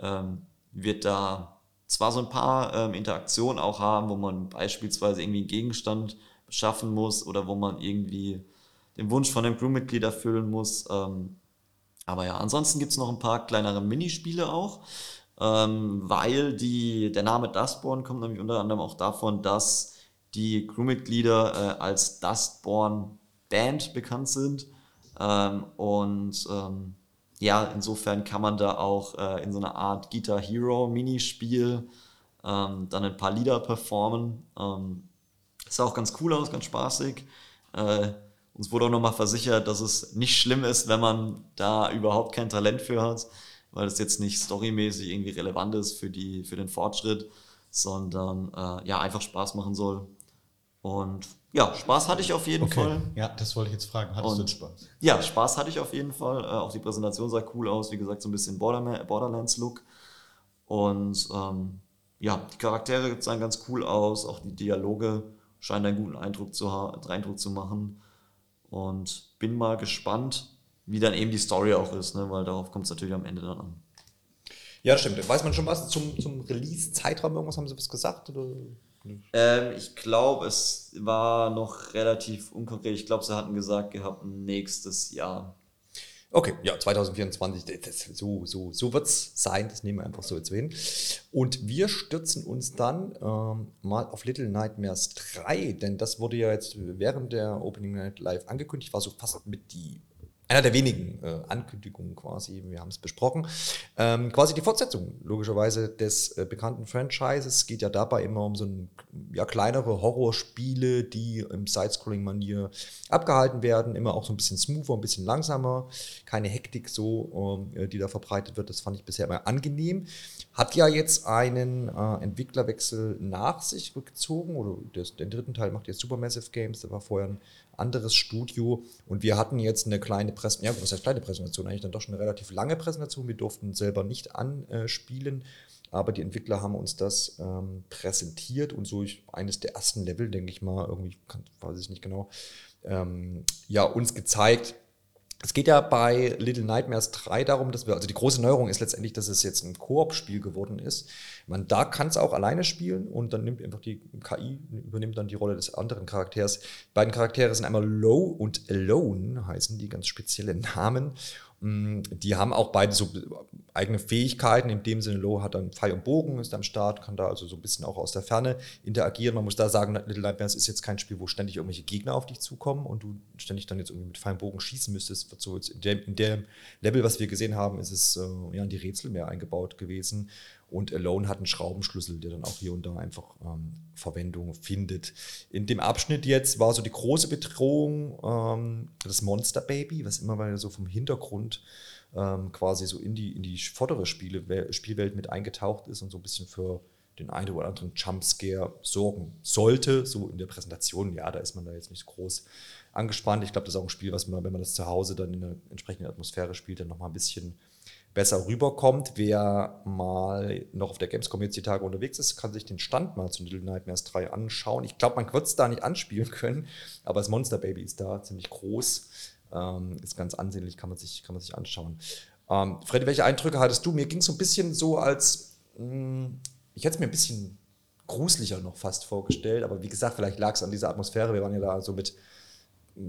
ähm, wird da zwar so ein paar ähm, Interaktionen auch haben, wo man beispielsweise irgendwie einen Gegenstand beschaffen muss oder wo man irgendwie den Wunsch von dem Crewmitglied erfüllen muss. Ähm, aber ja, ansonsten gibt es noch ein paar kleinere Minispiele auch, ähm, weil die, der Name Dustborn kommt nämlich unter anderem auch davon, dass die Crewmitglieder äh, als Dustborn Band bekannt sind. Ähm, und ähm, ja, insofern kann man da auch äh, in so einer Art Guitar Hero Minispiel ähm, dann ein paar Lieder performen. Ähm, sah auch ganz cool aus, ganz spaßig. Äh, uns wurde auch nochmal versichert, dass es nicht schlimm ist, wenn man da überhaupt kein Talent für hat, weil es jetzt nicht storymäßig irgendwie relevant ist für, die, für den Fortschritt, sondern äh, ja, einfach Spaß machen soll. Und ja, Spaß hatte ich auf jeden Fall. Ja, das wollte ich jetzt fragen. Hattest Und- du jetzt Spaß? Ja, Spaß hatte ich auf jeden Fall. Äh, auch die Präsentation sah cool aus. Wie gesagt, so ein bisschen Borderlands-Look. Und ähm, ja, die Charaktere sahen ganz cool aus. Auch die Dialoge scheinen einen guten Eindruck zu, Eindruck zu machen. Und bin mal gespannt, wie dann eben die Story auch ist, ne? weil darauf kommt es natürlich am Ende dann an. Ja, stimmt. Weiß man schon was zum, zum Release-Zeitraum? Irgendwas haben sie was gesagt? Oder? Ähm, ich glaube, es war noch relativ unkonkret. Ich glaube, sie hatten gesagt gehabt, nächstes Jahr. Okay, ja, 2024, das, so, so, so wird es sein, das nehmen wir einfach so jetzt hin. Und wir stürzen uns dann ähm, mal auf Little Nightmares 3, denn das wurde ja jetzt während der Opening Night Live angekündigt, war so fast mit die einer der wenigen äh, Ankündigungen quasi, wir haben es besprochen. Ähm, quasi die Fortsetzung, logischerweise, des äh, bekannten Franchises. Es geht ja dabei immer um so ein, ja, kleinere Horrorspiele, die im Sidescrolling-Manier abgehalten werden. Immer auch so ein bisschen smoother, ein bisschen langsamer. Keine Hektik so, äh, die da verbreitet wird. Das fand ich bisher immer angenehm. Hat ja jetzt einen äh, Entwicklerwechsel nach sich gezogen. Oder das, den dritten Teil macht jetzt Supermassive Games. Der war vorher ein anderes Studio. Und wir hatten jetzt eine kleine Präsentation, ja, was heißt kleine Präsentation? Eigentlich dann doch schon eine relativ lange Präsentation. Wir durften selber nicht anspielen, aber die Entwickler haben uns das ähm, präsentiert und so ich, eines der ersten Level, denke ich mal, irgendwie, kann, weiß ich nicht genau, ähm, ja, uns gezeigt es geht ja bei Little Nightmares 3 darum, dass wir, also die große Neuerung ist letztendlich, dass es jetzt ein Koop-Spiel geworden ist. Man da kann es auch alleine spielen und dann nimmt einfach die KI, übernimmt dann die Rolle des anderen Charakters. Beiden Charaktere sind einmal Low und Alone, heißen die ganz spezielle Namen. Mm, die haben auch beide so eigene Fähigkeiten. In dem Sinne, Low hat dann Pfeil und Bogen, ist am Start, kann da also so ein bisschen auch aus der Ferne interagieren. Man muss da sagen, Little Nightmares ist jetzt kein Spiel, wo ständig irgendwelche Gegner auf dich zukommen und du ständig dann jetzt irgendwie mit Pfeil und Bogen schießen müsstest. In, dem, in dem Level, was wir gesehen haben, ist es äh, ja in die Rätsel mehr eingebaut gewesen. Und Alone hat einen Schraubenschlüssel, der dann auch hier und da einfach ähm, Verwendung findet. In dem Abschnitt jetzt war so die große Bedrohung ähm, das Monster Baby, was immer mal so vom Hintergrund ähm, quasi so in die, in die vordere Spiele, Spielwelt mit eingetaucht ist und so ein bisschen für den einen oder anderen Jumpscare sorgen sollte. So in der Präsentation, ja, da ist man da jetzt nicht groß angespannt. Ich glaube, das ist auch ein Spiel, was man, wenn man das zu Hause dann in der entsprechenden Atmosphäre spielt, dann nochmal ein bisschen besser rüberkommt. Wer mal noch auf der Gamescom jetzt die Tage unterwegs ist, kann sich den Stand mal zu Little Nightmares 3 anschauen. Ich glaube, man wird es da nicht anspielen können, aber das Monster Baby ist da ziemlich groß. Ähm, ist ganz ansehnlich, kann man sich, kann man sich anschauen. Ähm, Freddy, welche Eindrücke hattest du? Mir ging es so ein bisschen so, als mh, hm, ich hätte es mir ein bisschen gruseliger noch fast vorgestellt, aber wie gesagt, vielleicht lag es an dieser Atmosphäre. Wir waren ja da so mit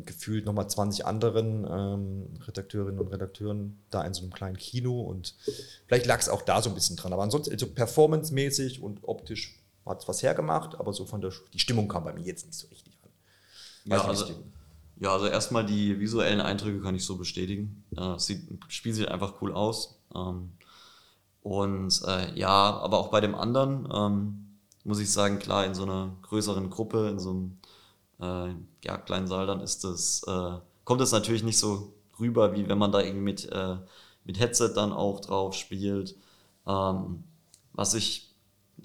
gefühlt nochmal 20 anderen ähm, Redakteurinnen und Redakteuren da in so einem kleinen Kino und vielleicht lag es auch da so ein bisschen dran. Aber ansonsten, also performancemäßig und optisch hat es was hergemacht, aber so von der die Stimmung kam bei mir jetzt nicht so richtig an. Ja, also, ja, also erstmal die visuellen Eindrücke kann ich so bestätigen. Äh, sieht, Spiel sieht einfach cool aus. Ähm, und äh, ja, aber auch bei dem anderen ähm, muss ich sagen, klar, in so einer größeren Gruppe, in so einem äh, ja, kleinen Saal, dann ist das, äh, kommt es natürlich nicht so rüber, wie wenn man da irgendwie mit, äh, mit Headset dann auch drauf spielt. Ähm, was ich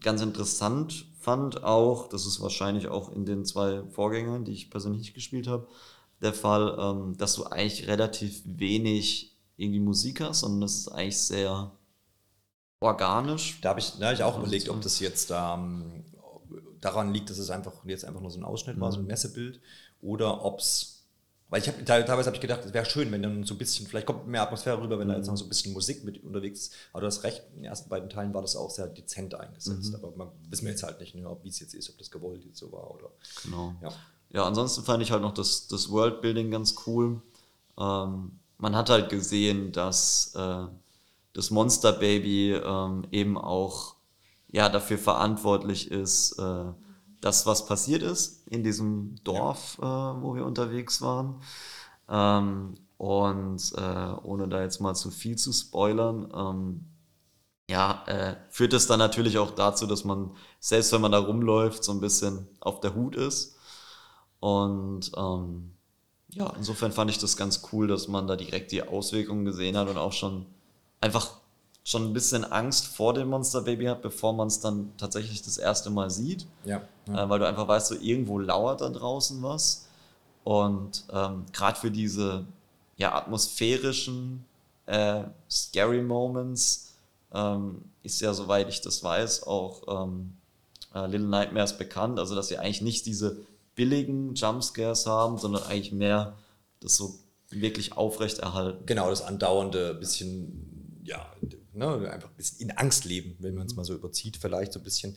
ganz interessant fand auch, das ist wahrscheinlich auch in den zwei Vorgängern, die ich persönlich gespielt habe, der Fall, ähm, dass du eigentlich relativ wenig irgendwie Musik hast, sondern das ist eigentlich sehr organisch. Da habe ich, da hab ich auch überlegt, ob das jetzt ähm, daran liegt, dass es einfach jetzt einfach nur so ein Ausschnitt mhm. war, so ein mhm. Messebild, oder ob es weil ich habe teilweise habe ich gedacht, es wäre schön, wenn dann so ein bisschen, vielleicht kommt mehr Atmosphäre rüber, wenn mhm. da jetzt noch so ein bisschen Musik mit unterwegs ist. Aber du hast recht, in den ersten beiden Teilen war das auch sehr dezent eingesetzt. Mhm. Aber man, wissen wir jetzt halt nicht, ne, wie es jetzt ist, ob das gewollt jetzt so war oder. Genau. Ja, ja ansonsten fand ich halt noch das, das Worldbuilding ganz cool. Ähm, man hat halt gesehen, dass äh, das Monster Baby ähm, eben auch ja dafür verantwortlich ist, äh, das, was passiert ist in diesem Dorf, äh, wo wir unterwegs waren. Ähm, und äh, ohne da jetzt mal zu viel zu spoilern, ähm, ja, äh, führt es dann natürlich auch dazu, dass man, selbst wenn man da rumläuft, so ein bisschen auf der Hut ist. Und ähm, ja, insofern fand ich das ganz cool, dass man da direkt die Auswirkungen gesehen hat und auch schon einfach schon ein bisschen Angst vor dem Monster Baby hat, bevor man es dann tatsächlich das erste Mal sieht. Ja. ja. Äh, weil du einfach weißt, so irgendwo lauert da draußen was. Und ähm, gerade für diese ja, atmosphärischen, äh, scary Moments ähm, ist ja, soweit ich das weiß, auch ähm, äh, Little Nightmares bekannt. Also, dass sie eigentlich nicht diese billigen Jumpscares haben, sondern eigentlich mehr das so wirklich aufrechterhalten. Genau, das andauernde bisschen, ja, ne, einfach ein bisschen in Angst leben, wenn man es mal so überzieht, vielleicht so ein bisschen.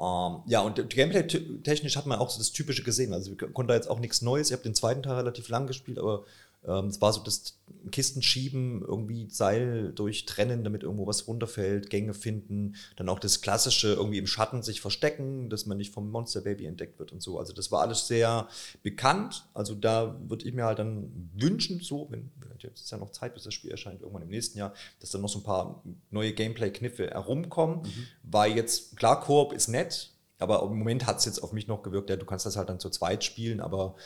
Ähm, ja, und Gameplay-technisch hat man auch so das Typische gesehen. Also, wir konnten da jetzt auch nichts Neues. Ich habe den zweiten Teil relativ lang gespielt, aber es war so das Kisten schieben, irgendwie Seil durchtrennen, damit irgendwo was runterfällt, Gänge finden, dann auch das klassische irgendwie im Schatten sich verstecken, dass man nicht vom Monster Baby entdeckt wird und so. Also das war alles sehr bekannt. Also da würde ich mir halt dann wünschen, so, wenn jetzt ist ja noch Zeit, bis das Spiel erscheint, irgendwann im nächsten Jahr, dass dann noch so ein paar neue Gameplay-Kniffe herumkommen, mhm. weil jetzt, klar, Koop ist nett, aber im Moment hat es jetzt auf mich noch gewirkt, ja, du kannst das halt dann zu zweit spielen, aber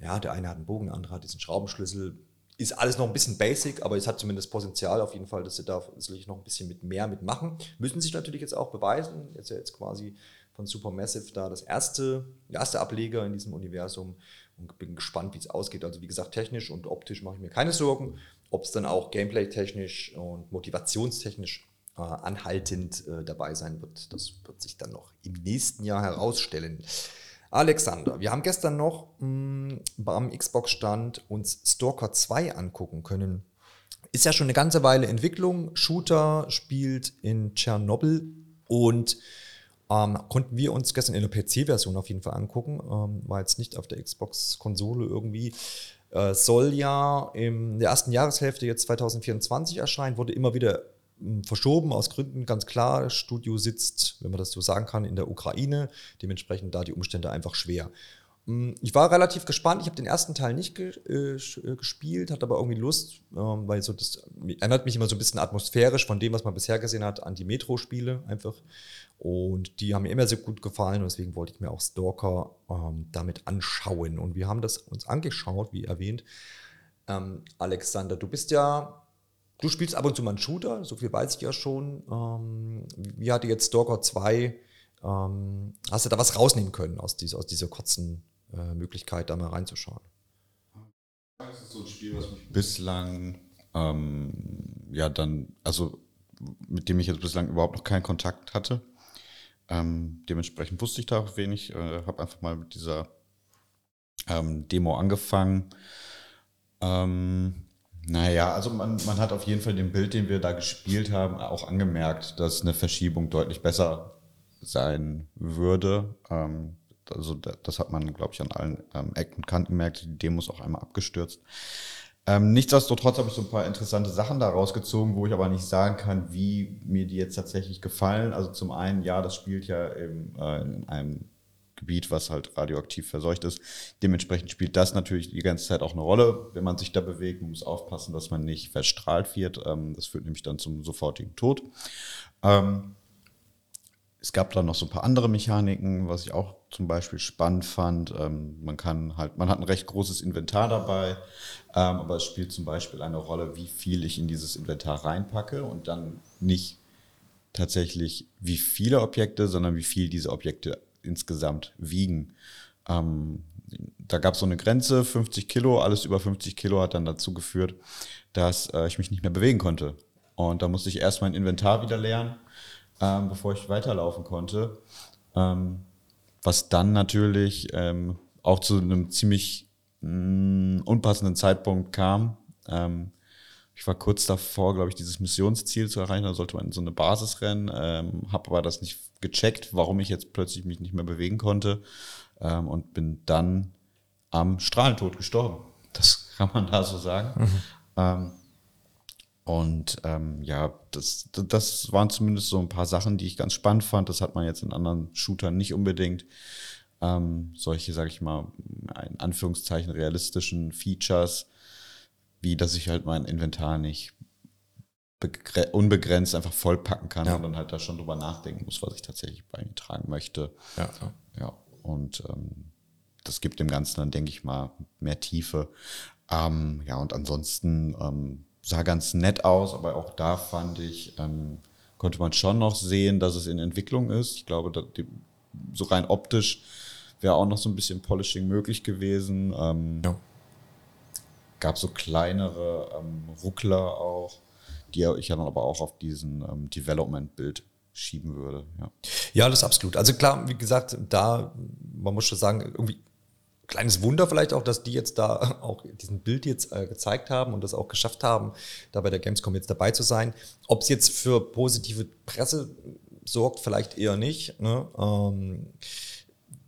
ja, der eine hat einen Bogen, der andere hat diesen Schraubenschlüssel. Ist alles noch ein bisschen basic, aber es hat zumindest Potenzial auf jeden Fall, dass sie da sicherlich noch ein bisschen mit mehr mitmachen. Müssen sich natürlich jetzt auch beweisen. Jetzt ja jetzt quasi von Supermassive da das erste, erste Ableger in diesem Universum und bin gespannt, wie es ausgeht. Also wie gesagt, technisch und optisch mache ich mir keine Sorgen. Ob es dann auch gameplay-technisch und motivationstechnisch äh, anhaltend äh, dabei sein wird, das wird sich dann noch im nächsten Jahr herausstellen. Alexander, wir haben gestern noch mh, beim Xbox-Stand uns Stalker 2 angucken können. Ist ja schon eine ganze Weile Entwicklung. Shooter spielt in Tschernobyl und ähm, konnten wir uns gestern in der PC-Version auf jeden Fall angucken. Ähm, war jetzt nicht auf der Xbox-Konsole irgendwie. Äh, soll ja in der ersten Jahreshälfte jetzt 2024 erscheinen, wurde immer wieder verschoben aus Gründen ganz klar. Das Studio sitzt, wenn man das so sagen kann, in der Ukraine. Dementsprechend da die Umstände einfach schwer. Ich war relativ gespannt. Ich habe den ersten Teil nicht ge äh, äh, gespielt, hatte aber irgendwie Lust, ähm, weil so das erinnert mich immer so ein bisschen atmosphärisch von dem, was man bisher gesehen hat, an die Metro-Spiele einfach. Und die haben mir immer sehr gut gefallen und deswegen wollte ich mir auch Stalker ähm, damit anschauen. Und wir haben das uns angeschaut, wie erwähnt. Ähm, Alexander, du bist ja Du spielst ab und zu mal einen Shooter, so viel weiß ich ja schon. Ähm, wie hat dir jetzt Stalker 2, ähm, hast du da was rausnehmen können aus dieser, aus dieser kurzen äh, Möglichkeit, da mal reinzuschauen? Das ist so ein Spiel, was mich bislang, ähm, ja, dann, also mit dem ich jetzt bislang überhaupt noch keinen Kontakt hatte. Ähm, dementsprechend wusste ich da auch wenig, äh, habe einfach mal mit dieser ähm, Demo angefangen. Ähm, naja, also man, man hat auf jeden Fall dem Bild, den wir da gespielt haben, auch angemerkt, dass eine Verschiebung deutlich besser sein würde. Ähm, also das hat man, glaube ich, an allen ähm, Ecken und Kanten gemerkt. Die Demo ist auch einmal abgestürzt. Ähm, nichtsdestotrotz habe ich so ein paar interessante Sachen da rausgezogen, wo ich aber nicht sagen kann, wie mir die jetzt tatsächlich gefallen. Also zum einen, ja, das spielt ja eben, äh, in einem Gebiet, was halt radioaktiv verseucht ist. Dementsprechend spielt das natürlich die ganze Zeit auch eine Rolle, wenn man sich da bewegt. Man muss aufpassen, dass man nicht verstrahlt wird. Ähm, das führt nämlich dann zum sofortigen Tod. Ähm, es gab dann noch so ein paar andere Mechaniken, was ich auch zum Beispiel spannend fand. Ähm, man kann halt, man hat ein recht großes Inventar dabei, aber es spielt zum Beispiel eine Rolle, wie viel ich in dieses Inventar reinpacke und dann nicht tatsächlich wie viele Objekte, sondern wie viel diese Objekte insgesamt wiegen. Ähm, da gab es so eine Grenze, 50 Kilo, alles über 50 Kilo hat dann dazu geführt, dass äh, ich mich nicht mehr bewegen konnte. Und da musste ich erst mein Inventar wieder leeren, ähm, bevor ich weiterlaufen konnte. Ähm, was dann natürlich ähm, auch zu einem ziemlich mh, mm, unpassenden Zeitpunkt kam. Ähm, ich war kurz davor, glaube ich, dieses Missionsziel zu erreichen. Da sollte man in so eine Basis rennen, ähm, habe aber das nicht gecheckt, warum ich jetzt plötzlich mich nicht mehr bewegen konnte ähm, und bin dann am Strahlentod gestorben. Das kann man da so sagen. Mhm. Ähm, und ähm, ja, das, das waren zumindest so ein paar Sachen, die ich ganz spannend fand. Das hat man jetzt in anderen Shootern nicht unbedingt. Ähm, solche, sage ich mal, in Anführungszeichen realistischen Features wie dass ich halt mein Inventar nicht unbegrenzt einfach vollpacken kann ja. und dann halt da schon drüber nachdenken muss, was ich tatsächlich bei mir tragen möchte. Ja, ja. und ähm, das gibt dem Ganzen dann, denke ich mal, mehr Tiefe. Ähm, ja, und ansonsten ähm, sah ganz nett aus, aber auch da fand ich, ähm, konnte man schon noch sehen, dass es in Entwicklung ist. Ich glaube, die, so rein optisch wäre auch noch so ein bisschen Polishing möglich gewesen. Ähm, ja gab so kleinere ähm, Ruckler auch, die ich ja dann aber auch auf diesen ähm, Development-Bild schieben würde. Ja. ja, das ist absolut. Also klar, wie gesagt, da, man muss schon sagen, irgendwie kleines Wunder vielleicht auch, dass die jetzt da auch diesen Bild jetzt äh, gezeigt haben und das auch geschafft haben, da bei der Gamescom jetzt dabei zu sein. Ob es jetzt für positive Presse sorgt, vielleicht eher nicht. Ne? Ähm,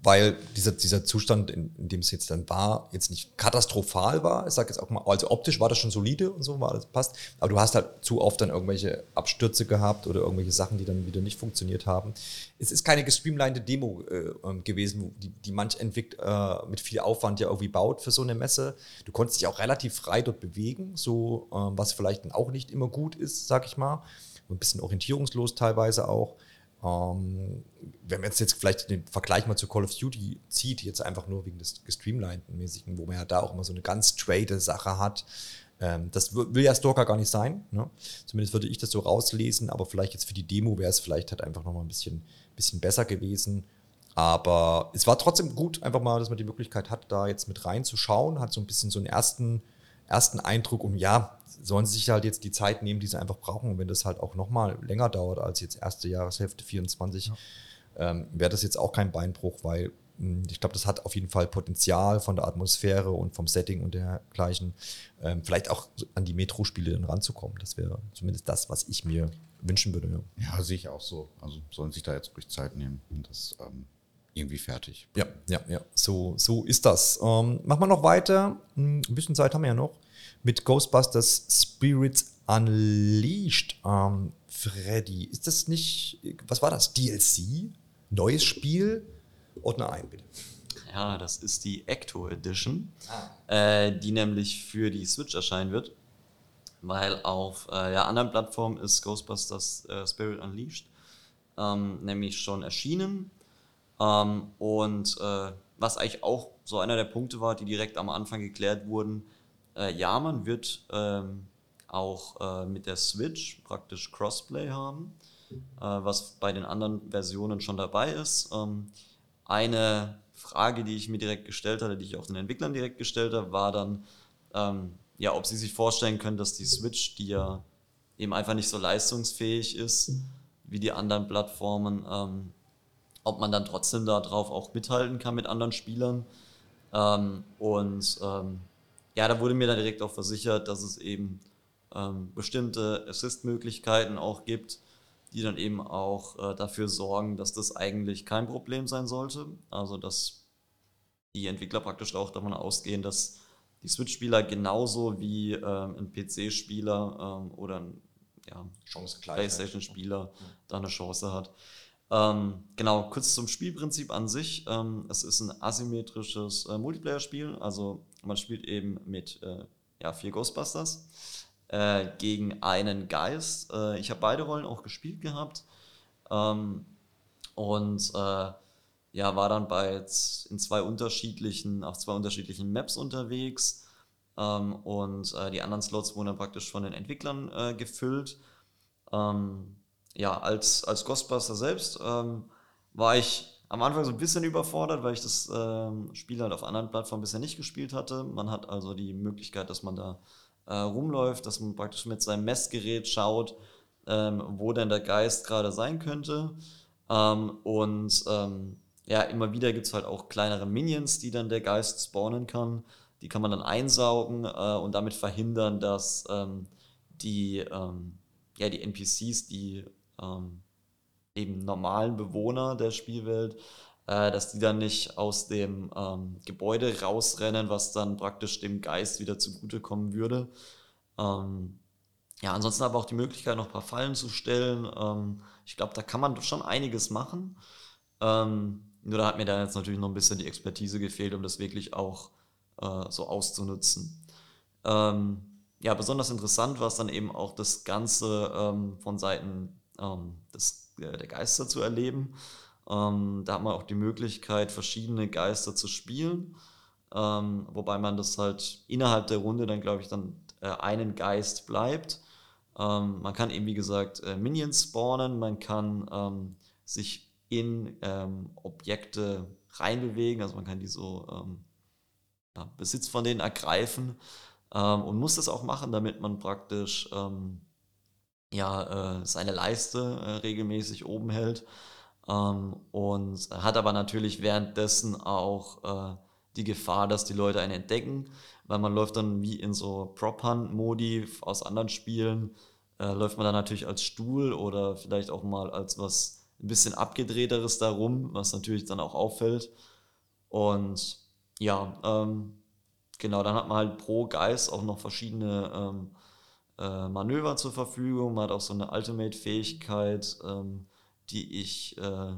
weil dieser, dieser Zustand, in, in, dem es jetzt dann war, jetzt nicht katastrophal war. Ich sage jetzt auch mal, also optisch war das schon solide und so, war das passt. Aber du hast halt zu oft dann irgendwelche Abstürze gehabt oder irgendwelche Sachen, die dann wieder nicht funktioniert haben. Es ist keine gestreamlinete Demo äh, ähm, gewesen, die, die manch Entwickler äh, mit viel Aufwand ja irgendwie baut für so eine Messe. Du konntest dich auch relativ frei dort bewegen, so äh, was vielleicht dann auch nicht immer gut ist, sag ich mal. Ein bisschen orientierungslos teilweise auch. Ähm, wenn man jetzt, vielleicht den Vergleich mal zu Call of Duty zieht, jetzt einfach nur wegen des gestreamlinten mäßigen, wo man ja da auch immer so eine ganz straighte Sache hat. Ähm, das will ja Stalker gar nicht sein. Ne? Zumindest würde ich das so rauslesen, aber vielleicht jetzt für die Demo wäre es vielleicht halt einfach nochmal ein bisschen, bisschen besser gewesen. Aber es war trotzdem gut, einfach mal, dass man die Möglichkeit hat, da jetzt mit reinzuschauen, hat so ein bisschen so einen ersten, ersten Eindruck und ja, sollen sie sich halt jetzt die Zeit nehmen, die sie einfach brauchen. Und wenn das halt auch nochmal länger dauert als jetzt erste Jahreshälfte 24, ja. ähm, wäre das jetzt auch kein Beinbruch, weil mh, hm, ich glaube, das hat auf jeden Fall Potenzial von der Atmosphäre und vom Setting und dergleichen, ähm, vielleicht auch an die Metro-Spiele dann ranzukommen. Das wäre zumindest das, was ich mir wünschen würde. Ja, ja sehe ich auch so. Also sollen sich da jetzt ruhig Zeit nehmen und das ähm, irgendwie fertig. Ja, ja, ja. So, so ist das. Ähm, machen wir noch weiter. Hm, ein bisschen Zeit haben wir ja noch mit Ghostbusters Spirits Unleashed. Ähm, Freddy, ist das nicht, was war das? DLC? Neues Spiel? Ordne ein, bitte. Ja, das ist die Ecto Edition, ah. äh, die nämlich für die Switch erscheinen wird. Weil auf äh, ja, anderen Plattformen ist Ghostbusters äh, Spirit Unleashed ähm, nämlich schon erschienen. Ähm, und äh, was eigentlich auch so einer der Punkte war, die direkt am Anfang geklärt wurden, äh, ja, man wird ähm, auch äh, mit der Switch praktisch Crossplay haben, äh, was bei den anderen Versionen schon dabei ist. Ähm, eine Frage, die ich mir direkt gestellt hatte, die ich auch den Entwicklern direkt gestellt habe, war dann, ähm, ja, ob sie sich vorstellen können, dass die Switch, die ja eben einfach nicht so leistungsfähig ist wie die anderen Plattformen, ähm, ob man dann trotzdem darauf auch mithalten kann mit anderen Spielern. Ähm, und ähm, ja, da wurde mir dann direkt auch versichert, dass es eben ähm, bestimmte Assist-Möglichkeiten auch gibt, die dann eben auch äh, dafür sorgen, dass das eigentlich kein Problem sein sollte. Also, dass die Entwickler praktisch auch davon ausgehen, dass die Switch-Spieler genauso wie ähm, ein PC-Spieler ähm, oder ein ja, PlayStation-Spieler da eine Chance hat. Ähm, genau, kurz zum Spielprinzip an sich. Ähm, es ist ein asymmetrisches äh, Multiplayer-Spiel, also man spielt eben mit äh, ja, vier Ghostbusters äh, gegen einen Geist. Äh, ich habe beide Rollen auch gespielt gehabt ähm, und äh, ja, war dann bei in zwei unterschiedlichen, auf zwei unterschiedlichen Maps unterwegs. Ähm, und äh, die anderen Slots wurden dann praktisch von den Entwicklern gefüllt. Ähm, ja, als, als Ghostbuster selbst ähm, war ich am Anfang so ein bisschen überfordert, weil ich das ähm, Spiel halt auf anderen Plattformen bisher nicht gespielt hatte. Man hat also die Möglichkeit, dass man da äh, rumläuft, dass man praktisch mit seinem Messgerät schaut, ähm, wo denn der Geist gerade sein könnte. Ähm, und ähm, ja, immer wieder gibt es halt auch kleinere Minions, die dann der Geist spawnen kann. Die kann man dann einsaugen äh, und damit verhindern, dass ähm, die, ja, die NPCs, die ähm, eben normalen Bewohner der Spielwelt, äh, dass die dann nicht aus dem ähm, Gebäude rausrennen, was dann praktisch dem Geist wieder zugutekommen würde. Ähm, ja, ansonsten aber auch die Möglichkeit, noch ein paar Fallen zu stellen. Ähm, ich glaube, da kann man schon einiges machen. Ähm, nur da hat mir da jetzt natürlich noch ein bisschen die Expertise gefehlt, um das wirklich auch äh, so auszunutzen. Ähm, ja, besonders interessant war es dann eben auch das Ganze ähm, von Seiten ähm, des, äh, der Geister zu erleben. Ähm, da hat man auch die Möglichkeit, verschiedene Geister zu spielen. Ähm, wobei man das halt innerhalb der Runde dann, glaube ich, dann äh, einen Geist bleibt. Ähm, man kann eben, wie gesagt, äh, Minions spawnen, man kann ähm, sich in ähm, Objekte reinbewegen, also man kann die so ja, Besitz von denen ergreifen und muss das auch machen, damit man praktisch ja, äh, seine Leiste äh, regelmäßig oben hält. Ähm, und hat aber natürlich währenddessen auch äh, die Gefahr, dass die Leute einen entdecken, weil man läuft dann wie in so Prop-Hunt-Modi aus anderen Spielen, äh, läuft man dann natürlich als Stuhl oder vielleicht auch mal als was ein bisschen abgedrehteres darum, was natürlich dann auch auffällt. Und ja, ähm, genau, dann hat man halt pro Geist auch noch verschiedene ähm, äh, Manöver zur Verfügung. Man hat auch so eine Ultimate-Fähigkeit, ähm, die ich äh,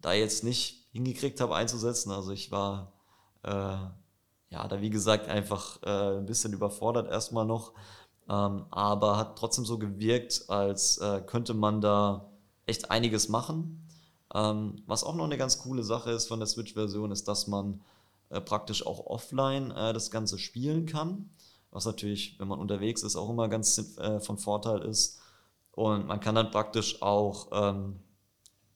da jetzt nicht hingekriegt habe einzusetzen. Also ich war äh, ja da wie gesagt einfach äh, ein bisschen überfordert erstmal noch, ähm, aber hat trotzdem so gewirkt, als äh, könnte man da echt einiges machen. Ähm, was auch noch eine ganz coole Sache ist von der Switch-Version, ist, dass man äh, praktisch auch offline das Ganze spielen kann. Was natürlich, wenn man unterwegs ist, auch immer ganz äh, von Vorteil ist. Und man kann dann praktisch auch ähm,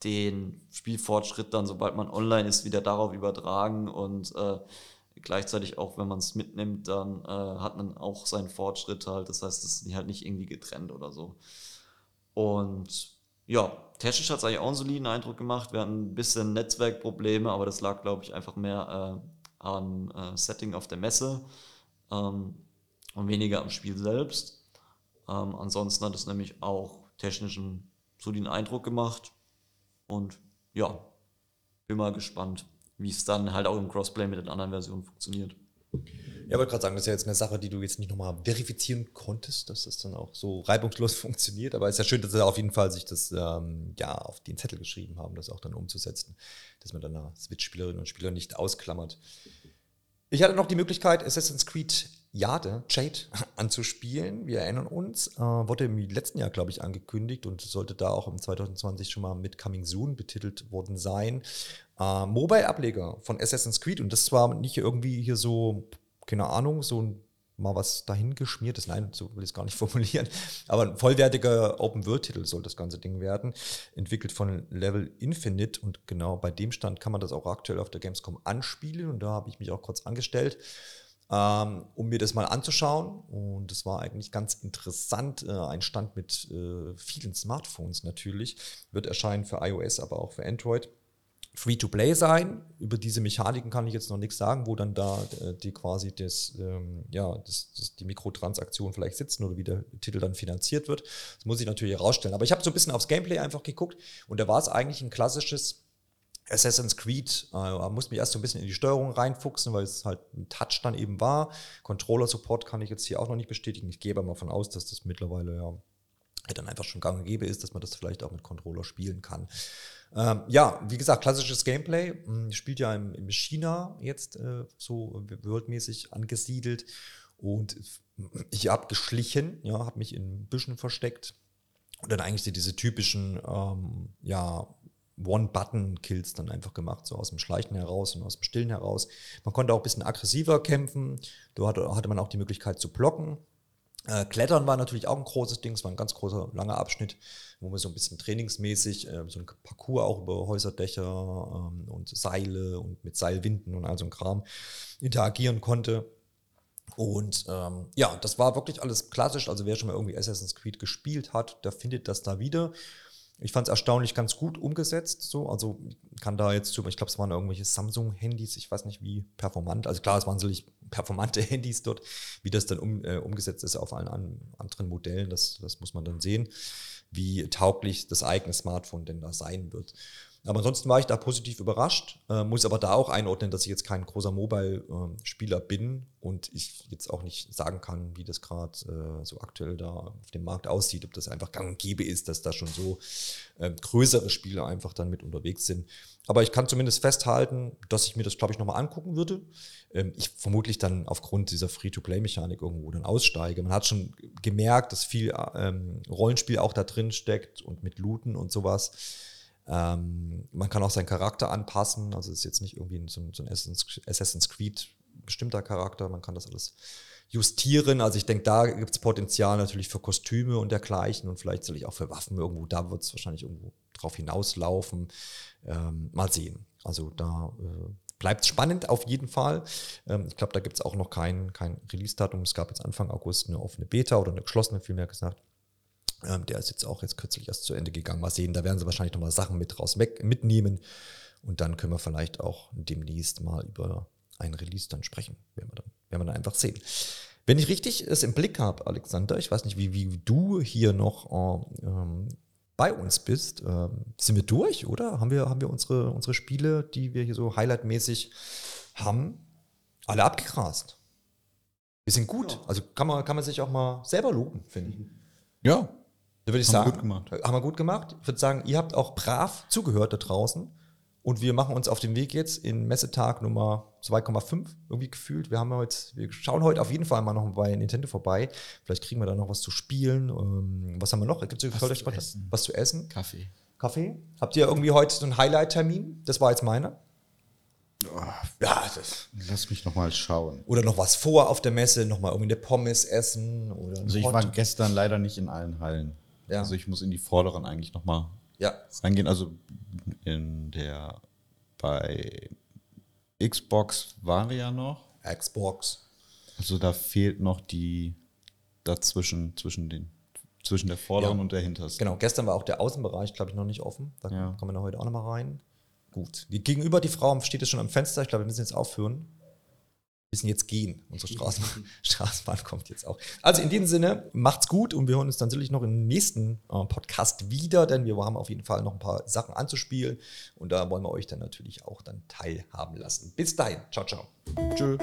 den Spielfortschritt dann, sobald man online ist, wieder darauf übertragen und äh, gleichzeitig auch, wenn man es mitnimmt, dann äh, hat man auch seinen Fortschritt halt. Das heißt, es ist halt nicht irgendwie getrennt oder so. Und ja, technisch hat es eigentlich auch einen soliden Eindruck gemacht. Wir hatten ein bisschen Netzwerkprobleme, aber das lag, glaube ich, einfach mehr äh, am äh, Setting auf der Messe ähm, und weniger am Spiel selbst. Ähm, ansonsten hat es nämlich auch technisch einen soliden Eindruck gemacht. Und ja, bin mal gespannt, wie es dann halt auch im Crossplay mit den anderen Versionen funktioniert. Ja, wollte gerade sagen, das ist ja jetzt eine Sache, die du jetzt nicht nochmal verifizieren konntest, dass das dann auch so reibungslos funktioniert. Aber es ist ja schön, dass sie auf jeden Fall sich das ähm, ja auf den Zettel geschrieben haben, das auch dann umzusetzen, dass man dann Switch-Spielerinnen und Spieler nicht ausklammert. Ich hatte noch die Möglichkeit, Assassin's Creed Jade, Jade anzuspielen. Wir erinnern uns, äh, wurde im letzten Jahr, glaube ich, angekündigt und sollte da auch im 2020 schon mal mit Coming Soon betitelt worden sein. Äh, Mobile-Ableger von Assassin's Creed. Und das war nicht irgendwie hier so, keine Ahnung, so ein mal was dahin geschmiertes, nein, so will ich es gar nicht formulieren, aber ein vollwertiger Open-World-Titel soll das ganze Ding werden, entwickelt von Level Infinite. Und genau bei dem Stand kann man das auch aktuell auf der Gamescom anspielen. Und da habe ich mich auch kurz angestellt ähm, um mir das mal anzuschauen. Und es war eigentlich ganz interessant. Äh, ein Stand mit äh, vielen Smartphones natürlich. Wird erscheinen für iOS, aber auch für Android. Free-to-Play sein. Über diese Mechaniken kann ich jetzt noch nichts sagen, wo dann da äh, die quasi das, ähm, ja, das, das, die Mikrotransaktion vielleicht sitzen oder wie der Titel dann finanziert wird. Das muss ich natürlich herausstellen. Aber ich habe so ein bisschen aufs Gameplay einfach geguckt und da war es eigentlich ein klassisches Assassin's Creed, äh, musste mich erst so ein bisschen in die Steuerung reinfuchsen, weil es halt ein Touch dann eben war. Controller-Support kann ich jetzt hier auch noch nicht bestätigen. Ich gehe aber mal von aus, dass das mittlerweile ja dann einfach schon gang und gäbe ist, dass man das vielleicht auch mit Controller spielen kann. Ähm, ja, wie gesagt, klassisches Gameplay. Hm, spielt ja in, in China jetzt äh, so worldmäßig angesiedelt. Und ich habe geschlichen, ja, habe mich in Büschen versteckt und dann eigentlich diese typischen, ähm, ja, One-Button-Kills dann einfach gemacht, so aus dem Schleichen heraus und aus dem Stillen heraus. Man konnte auch ein bisschen aggressiver kämpfen. Da hatte, man auch die Möglichkeit zu blocken. Äh, Klettern war natürlich auch ein großes Ding. Es war ein ganz großer, langer Abschnitt, wo man so ein bisschen trainingsmäßig äh, so ein Parcours auch über Häuserdächer ähm, und Seile und mit Seilwinden und all so ein Kram interagieren konnte. Und ähm, ja, das war wirklich alles klassisch. Also wer schon mal irgendwie Assassin's Creed gespielt hat, der findet das da wieder. Ich fand es erstaunlich ganz gut umgesetzt. So. Also kann da jetzt, ich glaube, es waren irgendwelche Samsung-Handys, ich weiß nicht wie performant. Also klar, es waren sicherlich performante Handys dort. Wie das dann um, äh, umgesetzt ist auf allen an, anderen Modellen, das, das muss man dann sehen, wie tauglich das eigene Smartphone denn da sein wird. Aber ansonsten war ich da positiv überrascht, äh, muss aber da auch einordnen, dass ich jetzt kein großer Mobile-Spieler äh, bin und ich jetzt auch nicht sagen kann, wie das gerade äh, so aktuell da auf dem Markt aussieht, ob das einfach gang und gäbe ist, dass da schon so ähm, größere Spieler einfach dann mit unterwegs sind. Aber ich kann zumindest festhalten, dass ich mir das, glaube ich, nochmal angucken würde. Ähm, ich vermutlich dann aufgrund dieser Free-to-Play-Mechanik irgendwo dann aussteige. Man hat schon gemerkt, dass viel ähm, Rollenspiel auch da drin steckt und mit Looten und sowas. Ähm, man kann auch seinen Charakter anpassen, also es ist jetzt nicht irgendwie so ein, so ein Assassin's Creed bestimmter Charakter, man kann das alles justieren. Also ich denke, da gibt es Potenzial natürlich für Kostüme und dergleichen und vielleicht soll ich auch für Waffen irgendwo, da wird es wahrscheinlich irgendwo drauf hinauslaufen. Ähm, mal sehen. Also da äh, bleibt spannend auf jeden Fall. Ähm, ich glaube, da gibt es auch noch kein, kein Release-Datum. Es gab jetzt Anfang August eine offene Beta oder eine geschlossene, vielmehr gesagt. Ähm, der ist jetzt auch jetzt kürzlich erst zu Ende gegangen. Mal sehen, da werden sie wahrscheinlich nochmal Sachen mit raus weg, mitnehmen. Und dann können wir vielleicht auch demnächst mal über ein Release dann sprechen. Werden wir dann, werden wir dann einfach sehen. Wenn ich richtig es im Blick habe, Alexander, ich weiß nicht, wie, wie du hier noch äh, ähm, bei uns bist, ähm, sind wir durch, oder? Haben wir, haben wir unsere, unsere Spiele, die wir hier so highlightmäßig haben, alle abgegrast? Wir sind gut. Also kann man, kann man sich auch mal selber loben, finde ich. Ja, Da würde ich Haben wir sagen, gut gemacht. haben wir gut gemacht. Ich würde sagen, ihr habt auch brav zugehört da draußen. Und wir machen uns auf den Weg jetzt in Messetag Nummer 2,5 irgendwie gefühlt. Wir haben heute, wir schauen heute auf jeden Fall mal noch bei Nintendo vorbei. Vielleicht kriegen wir da noch was zu spielen. Ähm, was haben wir noch? Gibt es zu essen. was zu essen? Kaffee. Kaffee? Habt ihr irgendwie heute so einen Highlight-Termin? Das war jetzt meiner. Ja, das. Lass mich noch mal schauen. Oder noch was vor auf der Messe, noch mal irgendwie eine Pommes essen oder Also ich war gestern leider nicht in allen Hallen. Ja. Also ich muss in die vorderen eigentlich noch mal ja, reingehen. Also in der bei Xbox war wir ja noch. Xbox. Also da fehlt noch die dazwischen zwischen den zwischen der vorderen Ja. und der hintersten. Genau, gestern war auch der Außenbereich, glaube ich, noch nicht offen. Da Ja. kommen wir heute auch noch mal rein. Gut. Gegenüber die Frau steht jetzt schon am Fenster. Ich glaube, wir müssen jetzt aufhören. Wir müssen jetzt gehen. Unsere Straßenbahn, Straßenbahn kommt jetzt auch. Also in diesem Sinne, macht's gut und wir hören uns dann natürlich noch im nächsten äh, Podcast wieder, denn wir haben auf jeden Fall noch ein paar Sachen anzuspielen und da wollen wir euch dann natürlich auch dann teilhaben lassen. Bis dahin. Ciao, ciao. Tschö.